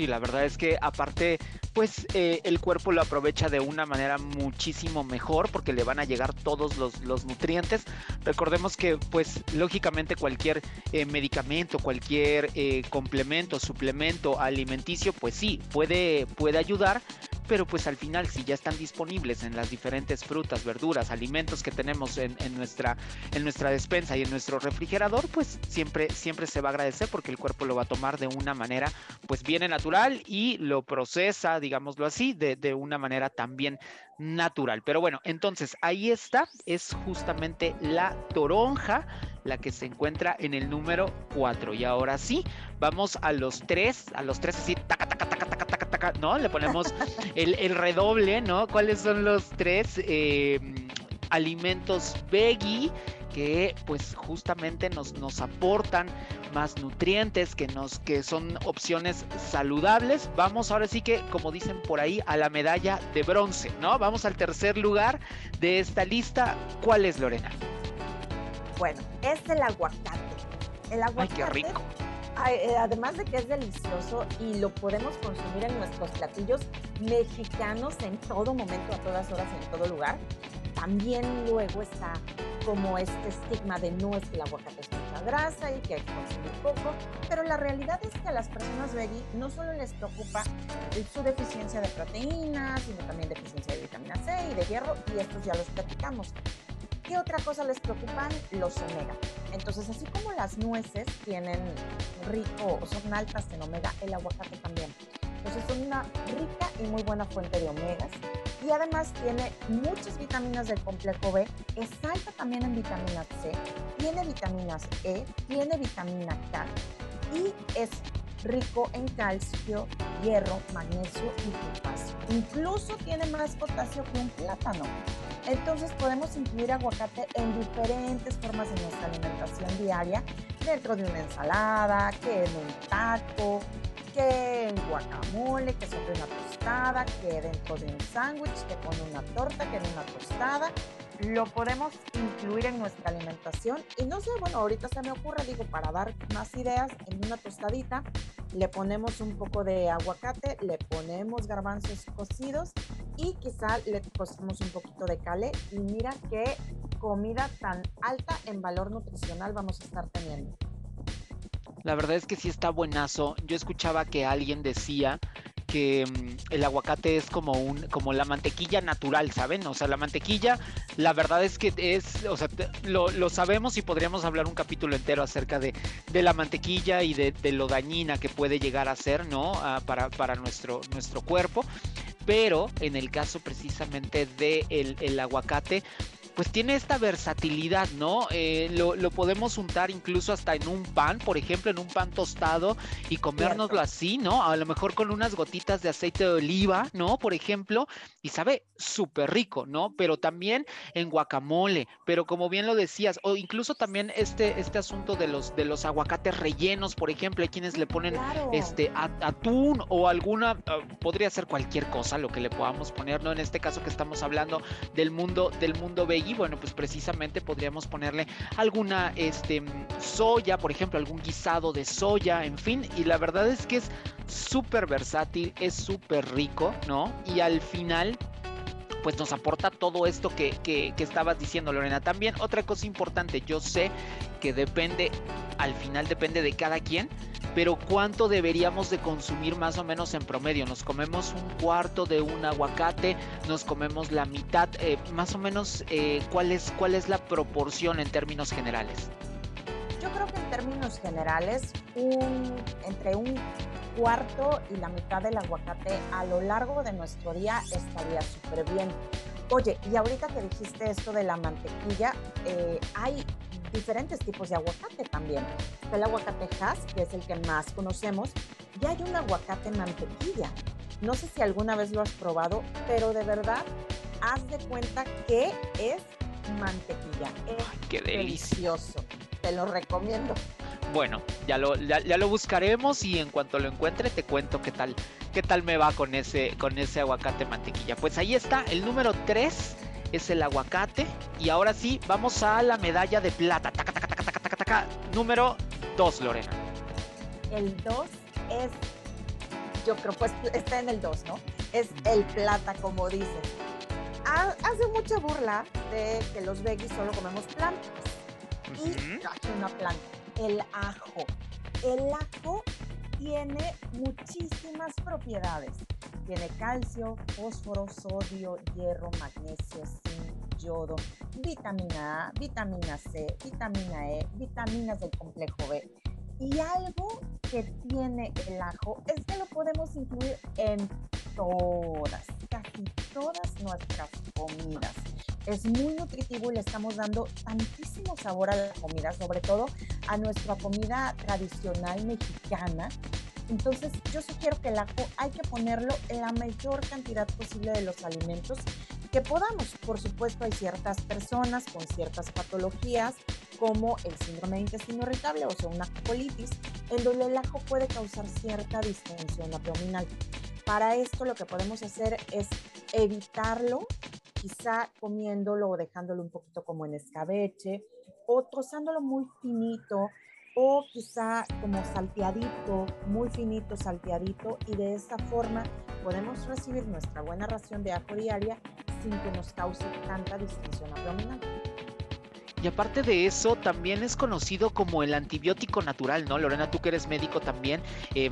Sí, la verdad es que aparte, pues eh, el cuerpo lo aprovecha de una manera muchísimo mejor porque le van a llegar todos los, nutrientes. Recordemos que, pues, lógicamente cualquier eh, medicamento, cualquier eh, complemento, suplemento alimenticio, pues sí, puede, puede ayudar, pero pues al final si ya están disponibles en las diferentes frutas, verduras, alimentos que tenemos en, nuestra, en nuestra despensa y en nuestro refrigerador, pues siempre, siempre se va a agradecer porque el cuerpo lo va a tomar de una manera pues bien natural y lo procesa, digámoslo así, de, de una manera también natural. Pero bueno, entonces ahí está, es justamente la toronja la que se encuentra en el número 4. Y ahora sí, vamos a los tres, a los tres así, taca, taca, taca, taca, taca, taca, ¿no? Le ponemos [LAUGHS] el, el redoble, ¿no? ¿Cuáles son los tres eh, alimentos veggie? Que pues justamente nos, nos aportan más nutrientes, que, nos, que son opciones saludables. Vamos ahora sí que, como dicen por ahí, a la medalla de bronce, ¿no? Vamos al tercer lugar de esta lista. ¿Cuál es, Lorena? Bueno, es el aguacate. El aguacate. Ay, qué rico. Eh, además de que es delicioso y lo podemos consumir en nuestros platillos mexicanos en todo momento, a todas horas, en todo lugar, también luego está como este estigma de no es que el aguacate es mucha grasa y que hay que consumir poco, pero la realidad es que a las personas veggie no solo les preocupa su deficiencia de proteínas, sino también deficiencia de vitamina C y de hierro, y estos ya los platicamos. ¿Qué otra cosa les preocupan? Los omega. Entonces, así como las nueces tienen rico son altas en omega, el aguacate también. Entonces, son una rica y muy buena fuente de omegas. Y además tiene muchas vitaminas del complejo B, es alta también en vitamina C, tiene vitaminas E, tiene vitamina K y es rico en calcio, hierro, magnesio y potasio. Incluso tiene más potasio que un plátano. Entonces podemos incluir aguacate en diferentes formas en nuestra alimentación diaria, dentro de una ensalada, que en un taco, que en guacamole, que sobre una tostada, que dentro de un sándwich, que con una torta, que en una tostada. Lo podemos incluir en nuestra alimentación y no sé, bueno, ahorita se me ocurre, digo, para dar más ideas, en una tostadita le ponemos un poco de aguacate, le ponemos garbanzos cocidos y quizá le cocemos un poquito de cale y mira qué comida tan alta en valor nutricional vamos a estar teniendo. La verdad es que sí está buenazo. Yo escuchaba que alguien decía que mm, el aguacate es como un como la mantequilla natural, ¿saben? O sea, la mantequilla, la verdad es que es, o sea, lo, sabemos y podríamos hablar un capítulo entero acerca de, de la mantequilla y de, lo dañina que puede llegar a ser, ¿no? Ah, para, para nuestro, nuestro cuerpo. Pero en el caso precisamente del de el aguacate, pues tiene esta versatilidad, ¿no? Eh, lo, podemos untar incluso hasta en un pan, por ejemplo, en un pan tostado y comérnoslo así, ¿no? A lo mejor con unas gotitas de aceite de oliva, ¿no? Por ejemplo, y sabe súper rico, ¿no? Pero también en guacamole, pero como bien lo decías, o incluso también este, este asunto de los, de los aguacates rellenos, por ejemplo, hay quienes le ponen este atún o alguna, ah, podría ser cualquier cosa lo que le podamos poner, ¿no? En este caso que estamos hablando del mundo, del mundo veggie y bueno, pues precisamente podríamos ponerle alguna este, soya, por ejemplo, algún guisado de soya, en fin, y la verdad es que es súper versátil, es súper rico, ¿no? Y al final pues nos aporta todo esto que, que, estabas diciendo, Lorena. También otra cosa importante, yo sé que depende, al final depende de cada quien, pero ¿cuánto deberíamos de consumir más o menos en promedio? Nos comemos un cuarto de un aguacate, nos comemos la mitad, eh, más o menos, eh, ¿cuál, es, ¿cuál es la proporción en términos generales? Yo creo que en términos generales, un, entre un cuarto y la mitad del aguacate a lo largo de nuestro día estaría súper bien. Oye, y ahorita que dijiste esto de la mantequilla, eh, hay diferentes tipos de aguacate también. Está el aguacate Hass, que es el que más conocemos, y hay un aguacate mantequilla. No sé si alguna vez lo has probado, pero de verdad, haz de cuenta que es mantequilla. Es ¡Qué delicioso! Te lo recomiendo. Bueno, ya lo, ya, ya, lo buscaremos y en cuanto lo encuentre te cuento qué tal, qué tal me va con ese, con ese aguacate mantequilla. Pues ahí está, el número 3 es el aguacate. Y ahora sí, vamos a la medalla de plata. Taca, taca, taca, taca, taca, taca. Número 2, Lorena. El 2 es, yo creo, pues está en el 2, ¿no? Es el plata, como dices. Hace mucha burla de que los veggies solo comemos plantas. Y una planta, el ajo. El ajo tiene muchísimas propiedades. Tiene calcio, fósforo, sodio, hierro, magnesio, zinc, yodo, vitamina A, vitamina C, vitamina E, vitaminas del complejo B. Y algo que tiene el ajo es que lo podemos incluir en todas, casi todas nuestras comidas. Es muy nutritivo y le estamos dando tantísimo sabor a la comida, sobre todo a nuestra comida tradicional mexicana. Entonces yo sugiero que el ajo hay que ponerlo en la mayor cantidad posible de los alimentos que podamos. Por supuesto hay ciertas personas con ciertas patologías como el síndrome de intestino irritable o sea una colitis, en donde el ajo puede causar cierta distensión abdominal. Para esto lo que podemos hacer es evitarlo, quizá comiéndolo o dejándolo un poquito como en escabeche o trozándolo muy finito o quizá como salteadito, muy finito, salteadito y de esta forma podemos recibir nuestra buena ración de ajo diaria sin que nos cause tanta distensión abdominal. Y aparte de eso, también es conocido como el antibiótico natural, ¿no? Lorena, tú que eres médico también, eh,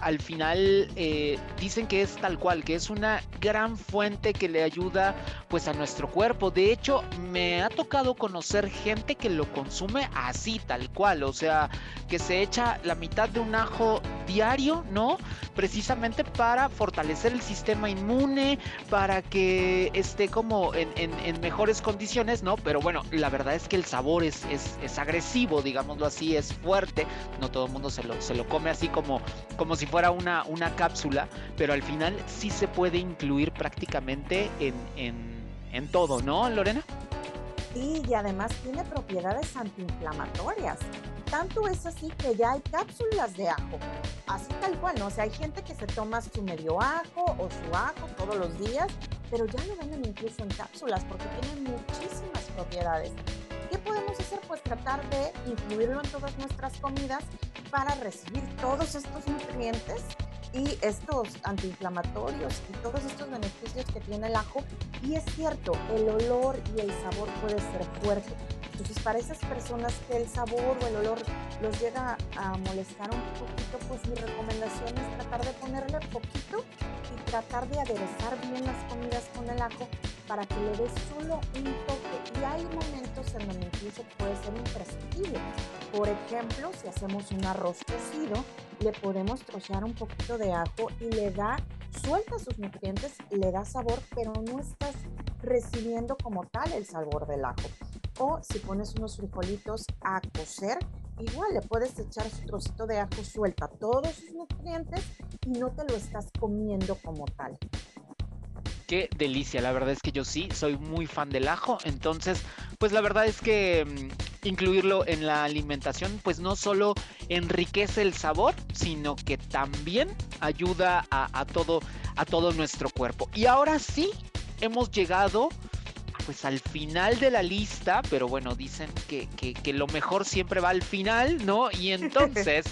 al final eh, dicen que es tal cual, que es una gran fuente que le ayuda pues a nuestro cuerpo. De hecho, me ha tocado conocer gente que lo consume así, tal cual, o sea, que se echa la mitad de un ajo diario, ¿no? Precisamente para fortalecer el sistema inmune, para que esté como en, en mejores condiciones, ¿no? Pero bueno, la verdad es que el sabor es, es, es, agresivo, digámoslo así, es fuerte. No todo el mundo se lo, se lo come así como, como si fuera una, una cápsula, pero al final sí se puede incluir prácticamente en, en, en todo, ¿no, Lorena? Sí, y además tiene propiedades antiinflamatorias. Tanto es así que ya hay cápsulas de ajo, así tal cual, ¿no? O sea, hay gente que se toma su medio ajo o su ajo todos los días, pero ya lo venden incluso en cápsulas porque tiene muchísimas propiedades. ¿Qué podemos hacer? Pues tratar de incluirlo en todas nuestras comidas para recibir todos estos nutrientes y estos antiinflamatorios y todos estos beneficios que tiene el ajo. Y es cierto, el olor y el sabor puede ser fuerte. Entonces, para esas personas que el sabor o el olor los llega a molestar un poquito, pues mi recomendación es tratar de ponerle poquito y tratar de aderezar bien las comidas con el ajo para que le des solo un toque. Y hay momentos en donde incluso puede ser imprescindible. Por ejemplo, si hacemos un arroz cocido, le podemos trocear un poquito de ajo y le da, suelta sus nutrientes, le da sabor, pero no estás recibiendo como tal el sabor del ajo. O si pones unos frijolitos a cocer, igual le puedes echar su trocito de ajo, suelta todos sus nutrientes y no te lo estás comiendo como tal. Qué delicia, la verdad es que yo sí soy muy fan del ajo, entonces pues la verdad es que mmm, incluirlo en la alimentación pues no solo enriquece el sabor, sino que también ayuda a todo, a todo nuestro cuerpo. Y ahora sí, hemos llegado pues al final de la lista, pero bueno, dicen que, que, que, lo mejor siempre va al final, ¿no? Y [LAUGHS] entonces,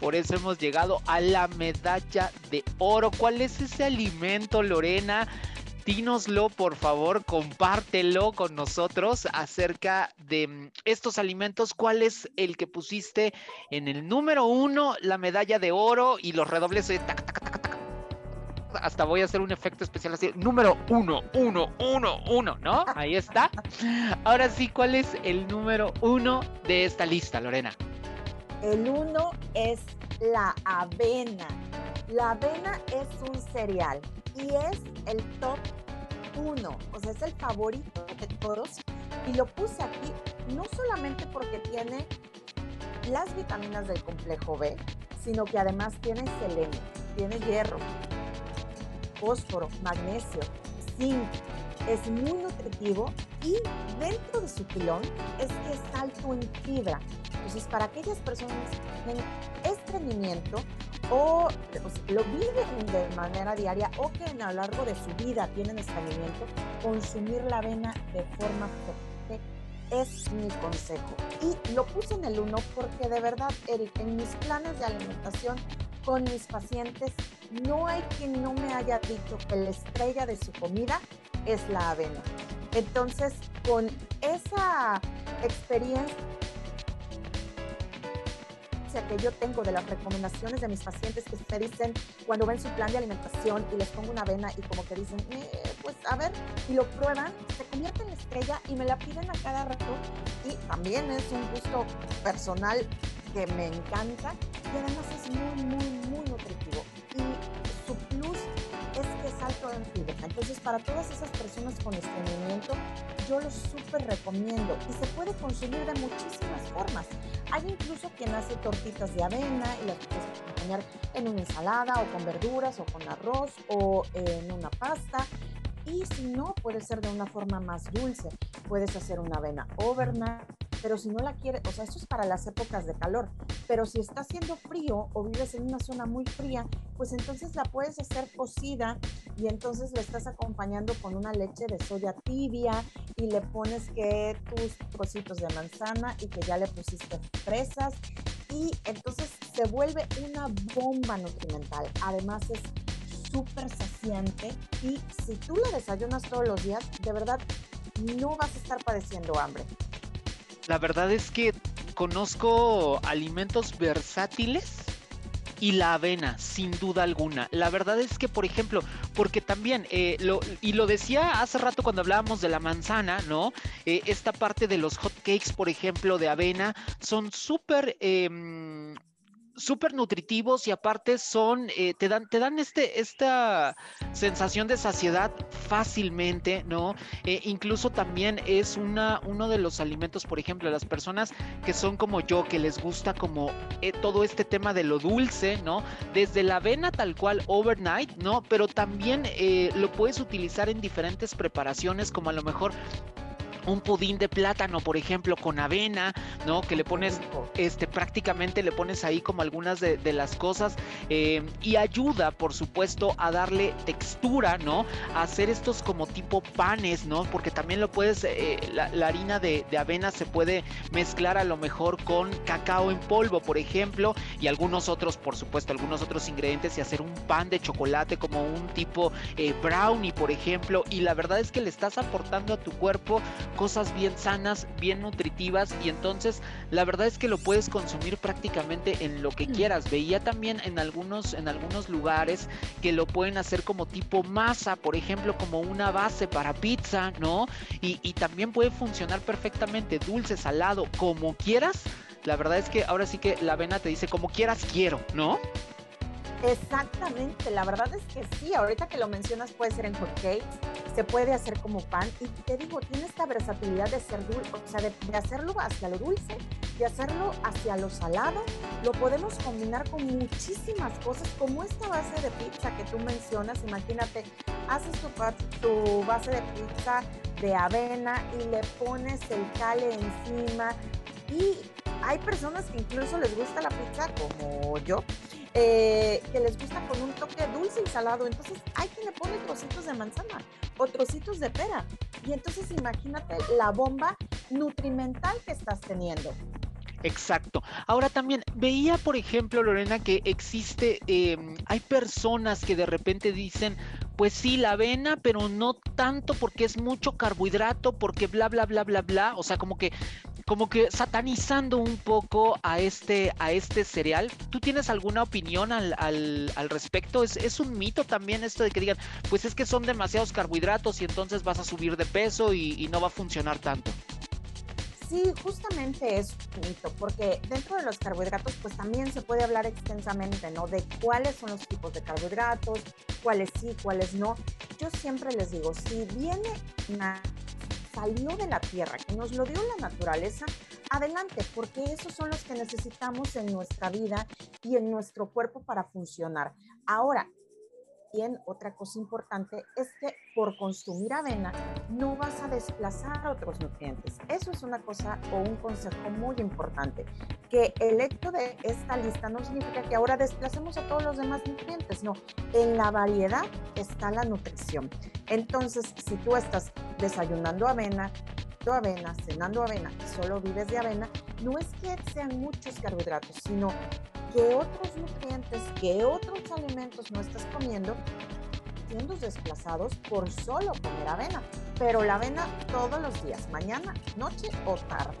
por eso hemos llegado a la medalla de oro. ¿Cuál es ese alimento, Lorena? dínoslo, por favor, compártelo con nosotros acerca de mm, estos alimentos. ¿Cuál es el que pusiste en el número uno, la medalla de oro y los redobles de tac, tac, tac, tac? Hasta voy a hacer un efecto especial así. Número uno, uno, uno, uno, ¿no? Ahí está. Ahora sí, ¿cuál es el número uno de esta lista, Lorena? El uno es la avena. La avena es un cereal y es el top uno, o sea, es el favorito de todos. Y lo puse aquí no solamente porque tiene las vitaminas del complejo B, sino que además tiene selenio, tiene hierro, fósforo, magnesio, zinc, es muy nutritivo y dentro de su pilón es que es alto en fibra. Entonces, para aquellas personas que tienen estreñimiento o lo viven de manera diaria o que a lo largo de su vida tienen estreñimiento, consumir la avena de forma frecuente es mi consejo. Y lo puse en el uno porque de verdad, Eric, en mis planes de alimentación con mis pacientes, no hay quien no me haya dicho que la estrella de su comida es la avena. Entonces, con esa experiencia que yo tengo de las recomendaciones de mis pacientes que se dicen cuando ven su plan de alimentación y les pongo una avena y como que dicen, eh, pues a ver, y lo prueban, se convierte en estrella y me la piden a cada rato y también es un gusto personal que me encanta y además es muy, muy, muy nutritivo. Y su plus es que es alto en fibra. Entonces, para todas esas personas con estreñimiento, yo lo súper recomiendo y se puede consumir de muchísimas formas. Hay incluso quien hace tortitas de avena y las puedes acompañar en una ensalada o con verduras o con arroz o en una pasta. Y si no, puede ser de una forma más dulce. Puedes hacer una avena overnight pero si no la quieres, o sea, esto es para las épocas de calor, pero si está haciendo frío o vives en una zona muy fría, pues entonces la puedes hacer cocida y entonces la estás acompañando con una leche de soya tibia y le pones que tus trocitos de manzana y que ya le pusiste fresas y entonces se vuelve una bomba nutrimental. Además es súper saciante y si tú la desayunas todos los días, de verdad no vas a estar padeciendo hambre. La verdad es que conozco alimentos versátiles y la avena, sin duda alguna. La verdad es que, por ejemplo, porque también, eh, lo, y lo decía hace rato cuando hablábamos de la manzana, ¿no? Eh, esta parte de los hot cakes, por ejemplo, de avena, son súper... Em, súper nutritivos y aparte son, eh, te dan, te dan este, esta sensación de saciedad fácilmente, ¿no? Eh, incluso también es una, uno de los alimentos, por ejemplo, las personas que son como yo, que les gusta como eh, todo este tema de lo dulce, ¿no? Desde la avena tal cual overnight, ¿no? Pero también lo puedes utilizar en diferentes preparaciones, como a lo mejor un pudín de plátano, por ejemplo, con avena, ¿no? Que le pones, este, prácticamente le pones ahí como algunas de, las cosas eh, y ayuda, por supuesto, a darle textura, ¿no? A hacer estos como tipo panes, ¿no? Porque también lo puedes, eh, la, harina de, avena se puede mezclar a lo mejor con cacao en polvo, por ejemplo, y algunos otros, por supuesto, algunos otros ingredientes y hacer un pan de chocolate como un tipo eh, brownie, por ejemplo, y la verdad es que le estás aportando a tu cuerpo cosas bien sanas, bien nutritivas y entonces la verdad es que lo puedes consumir prácticamente en lo que mm. quieras. Veía también en algunos, en algunos lugares que lo pueden hacer como tipo masa, por ejemplo, como una base para pizza, ¿no? Y, y también puede funcionar perfectamente dulce, salado, como quieras. La verdad es que ahora sí que la avena te dice como quieras quiero, ¿no? Exactamente, la verdad es que sí, ahorita que lo mencionas puede ser en hot cakes, se puede hacer como pan y te digo, tiene esta versatilidad de ser dulce, o sea, de, hacerlo hacia lo dulce, de hacerlo hacia lo salado, lo podemos combinar con muchísimas cosas, como esta base de pizza que tú mencionas, imagínate, haces tu, tu base de pizza de avena y le pones el cale encima y hay personas que incluso les gusta la pizza como yo eh, que les gusta con un toque dulce y salado. Entonces hay quien le pone trocitos de manzana o trocitos de pera. Y entonces imagínate la bomba nutrimental que estás teniendo. Exacto. Ahora también veía, por ejemplo, Lorena, que existe, em, hay personas que de repente dicen, pues sí, la avena, pero no tanto porque es mucho carbohidrato, porque bla, bla, bla, bla, bla. O sea, como que como que satanizando un poco a este, a este cereal. ¿Tú tienes alguna opinión al, al, respecto? ¿Es, ¿Es, un mito también esto de que digan, pues es que son demasiados carbohidratos y entonces vas a subir de peso y no va a funcionar tanto? Sí, justamente es un mito, porque dentro de los carbohidratos, pues también se puede hablar extensamente, ¿no? De cuáles son los tipos de carbohidratos, cuáles sí, cuáles no. Yo siempre les digo, si viene salió de la tierra, que nos lo dio la naturaleza, adelante, porque esos son los que necesitamos en nuestra vida y en nuestro cuerpo para funcionar. Ahora, otra cosa importante es que por consumir avena no vas a desplazar otros nutrientes. Eso es una cosa o un consejo muy importante, que el hecho de esta lista no significa que ahora desplacemos a todos los demás nutrientes, no, en la variedad está la nutrición. Entonces, si tú estás desayunando avena, avena, cenando avena y solo vives de avena, no es que sean muchos carbohidratos, sino qué otros nutrientes, qué otros alimentos no estás comiendo siendo desplazados por solo comer avena. Pero la avena todos los días, mañana, noche o tarde.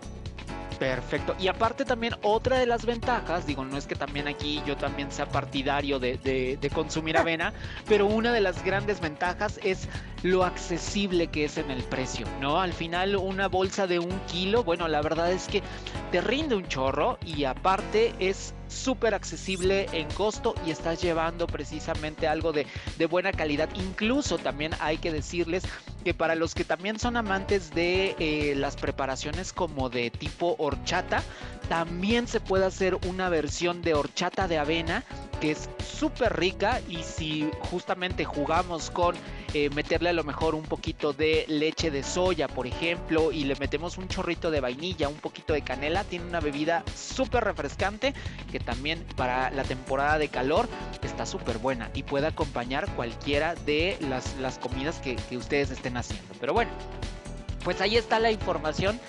Perfecto. Y aparte también otra de las ventajas, digo, no es que también aquí yo también sea partidario de, de, consumir avena, [LAUGHS] pero una de las grandes ventajas es lo accesible que es en el precio, ¿no? Al final una bolsa de un kilo, bueno, la verdad es que te rinde un chorro y aparte es súper accesible en costo y estás llevando precisamente algo de, de, buena calidad. Incluso también hay que decirles que para los que también son amantes de eh, las preparaciones como de tipo horchata, también se puede hacer una versión de horchata de avena que es súper rica y si justamente jugamos con eh, meterle a lo mejor un poquito de leche de soya, por ejemplo, y le metemos un chorrito de vainilla, un poquito de canela, tiene una bebida súper refrescante que también para la temporada de calor está súper buena y puede acompañar cualquiera de las, las comidas que, que ustedes estén haciendo. Pero bueno, pues ahí está la información.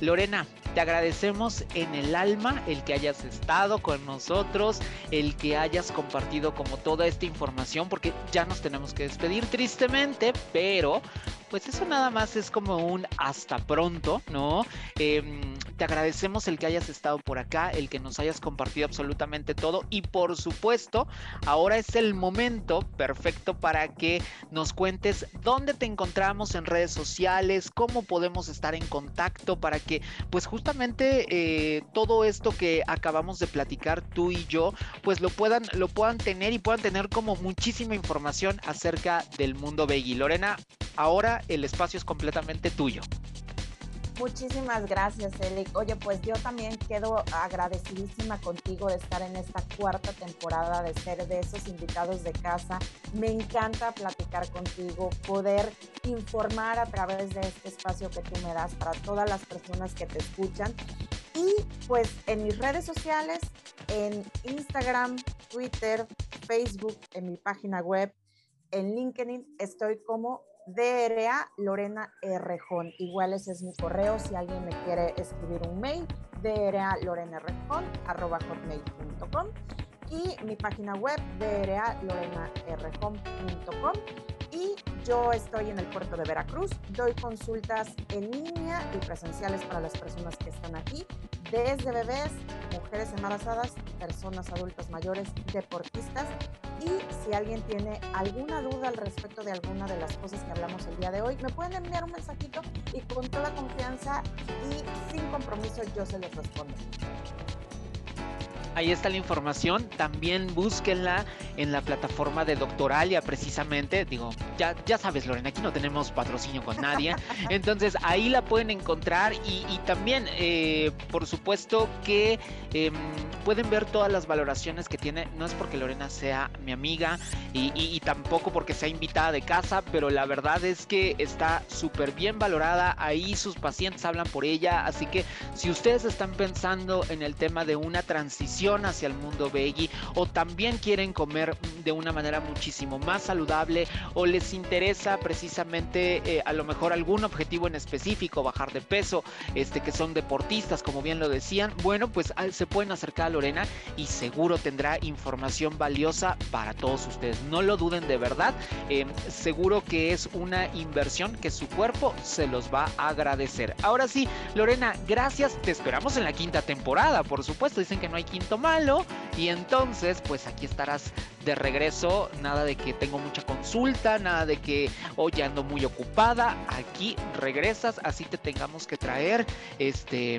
Lorena, te agradecemos en el alma el que hayas estado con nosotros, el que hayas compartido como toda esta información, porque ya nos tenemos que despedir tristemente, pero pues eso nada más es como un hasta pronto, ¿no? Em, te agradecemos el que hayas estado por acá, el que nos hayas compartido absolutamente todo y por supuesto, ahora es el momento perfecto para que nos cuentes dónde te encontramos en redes sociales, cómo podemos estar en contacto para que pues justamente eh, todo esto que acabamos de platicar tú y yo, pues lo puedan, lo puedan tener y puedan tener como muchísima información acerca del mundo veggie. Lorena, ahora el espacio es completamente tuyo. Muchísimas gracias, Eric. Oye, pues yo también quedo agradecidísima contigo de estar en esta cuarta temporada, de ser de esos invitados de casa. Me encanta platicar contigo, poder informar a través de este espacio que tú me das para todas las personas que te escuchan. Y pues en mis redes sociales, en Instagram, Twitter, Facebook, en mi página web, en LinkedIn, estoy como DRA Lorena Rejón. Igual ese es mi correo si alguien me quiere escribir un mail, DRA Lorena Rejón, arroba hotmail.com y mi página web, DRA Lorena Rejón.com y yo estoy en el puerto de Veracruz, doy consultas en línea y presenciales para las personas que están aquí, desde bebés, mujeres embarazadas, personas adultas mayores, deportistas y si alguien tiene alguna duda al respecto de alguna de las cosas que hablamos el día de hoy, me pueden enviar un mensajito y con toda confianza y sin compromiso yo se los respondo. Ahí está la información. También búsquenla en la plataforma de Doctoralia, precisamente. Digo, ya, ya sabes, Lorena, aquí no tenemos patrocinio con nadie. [LAUGHS] Entonces ahí la pueden encontrar y, también, eh, por supuesto, que em, pueden ver todas las valoraciones que tiene. No es porque Lorena sea mi amiga y, tampoco porque sea invitada de casa, pero la verdad es que está súper bien valorada. Ahí sus pacientes hablan por ella. Así que si ustedes están pensando en el tema de una transición, hacia el mundo veggie o también quieren comer de una manera muchísimo más saludable o les interesa precisamente eh, a lo mejor algún objetivo en específico, bajar de peso, este que son deportistas, como bien lo decían, bueno, pues ah, se pueden acercar a Lorena y seguro tendrá información valiosa para todos ustedes. No lo duden de verdad, em, seguro que es una inversión que su cuerpo se los va a agradecer. Ahora sí, Lorena, gracias, te esperamos en la quinta temporada, por supuesto, dicen que no hay quinto malo y entonces pues aquí estarás de regreso, nada de que tengo mucha consulta, nada de que hoy ando muy ocupada, aquí regresas, así te tengamos que traer, este,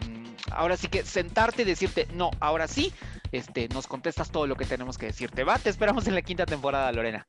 ahora sí que sentarte y decirte, no, ahora sí, este, nos contestas todo lo que tenemos que decirte, va, te esperamos en la quinta temporada, Lorena.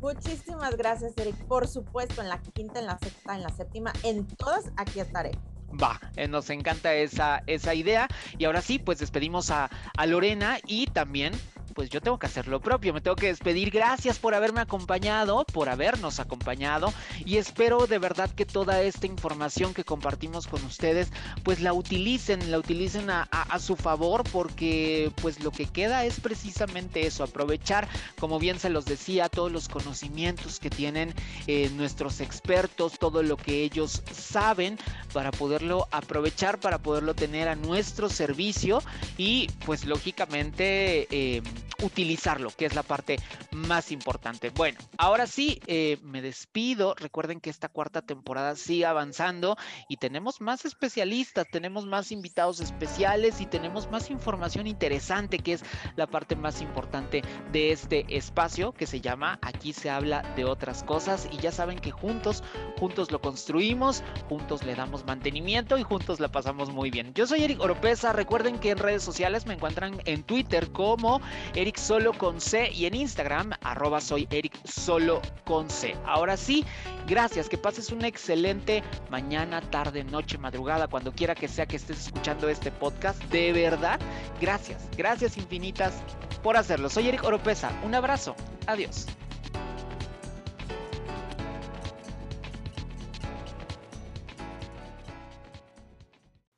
Muchísimas gracias, Eric. Por supuesto, en la quinta, en la sexta, en la séptima, en todas, aquí estaré. Va, eh, nos encanta esa, esa idea. Y ahora sí, pues despedimos a, a Lorena y también pues yo tengo que hacer lo propio, me tengo que despedir. Gracias por haberme acompañado, por habernos acompañado y espero de verdad que toda esta información que compartimos con ustedes, pues la utilicen, la utilicen a, su favor porque pues lo que queda es precisamente eso, aprovechar, como bien se los decía, todos los conocimientos que tienen eh, nuestros expertos, todo lo que ellos saben para poderlo aprovechar, para poderlo tener a nuestro servicio y pues lógicamente... Eh, utilizarlo, que es la parte más importante. Bueno, ahora sí, eh, me despido. Recuerden que esta cuarta temporada sigue avanzando y tenemos más especialistas, tenemos más invitados especiales y tenemos más información interesante, que es la parte más importante de este espacio que se llama Aquí se habla de otras cosas y ya saben que juntos, juntos lo construimos, juntos le damos mantenimiento y juntos la pasamos muy bien. Yo soy Eric Oropesa, recuerden que en redes sociales me encuentran en Twitter como Eric Solo con C y en Instagram arroba soy Eric Solo con C. Ahora sí, gracias, que pases una excelente mañana, tarde, noche, madrugada, cuando quiera que sea que estés escuchando este podcast. De verdad, gracias, gracias infinitas por hacerlo. Soy Eric Oropesa, un abrazo, adiós.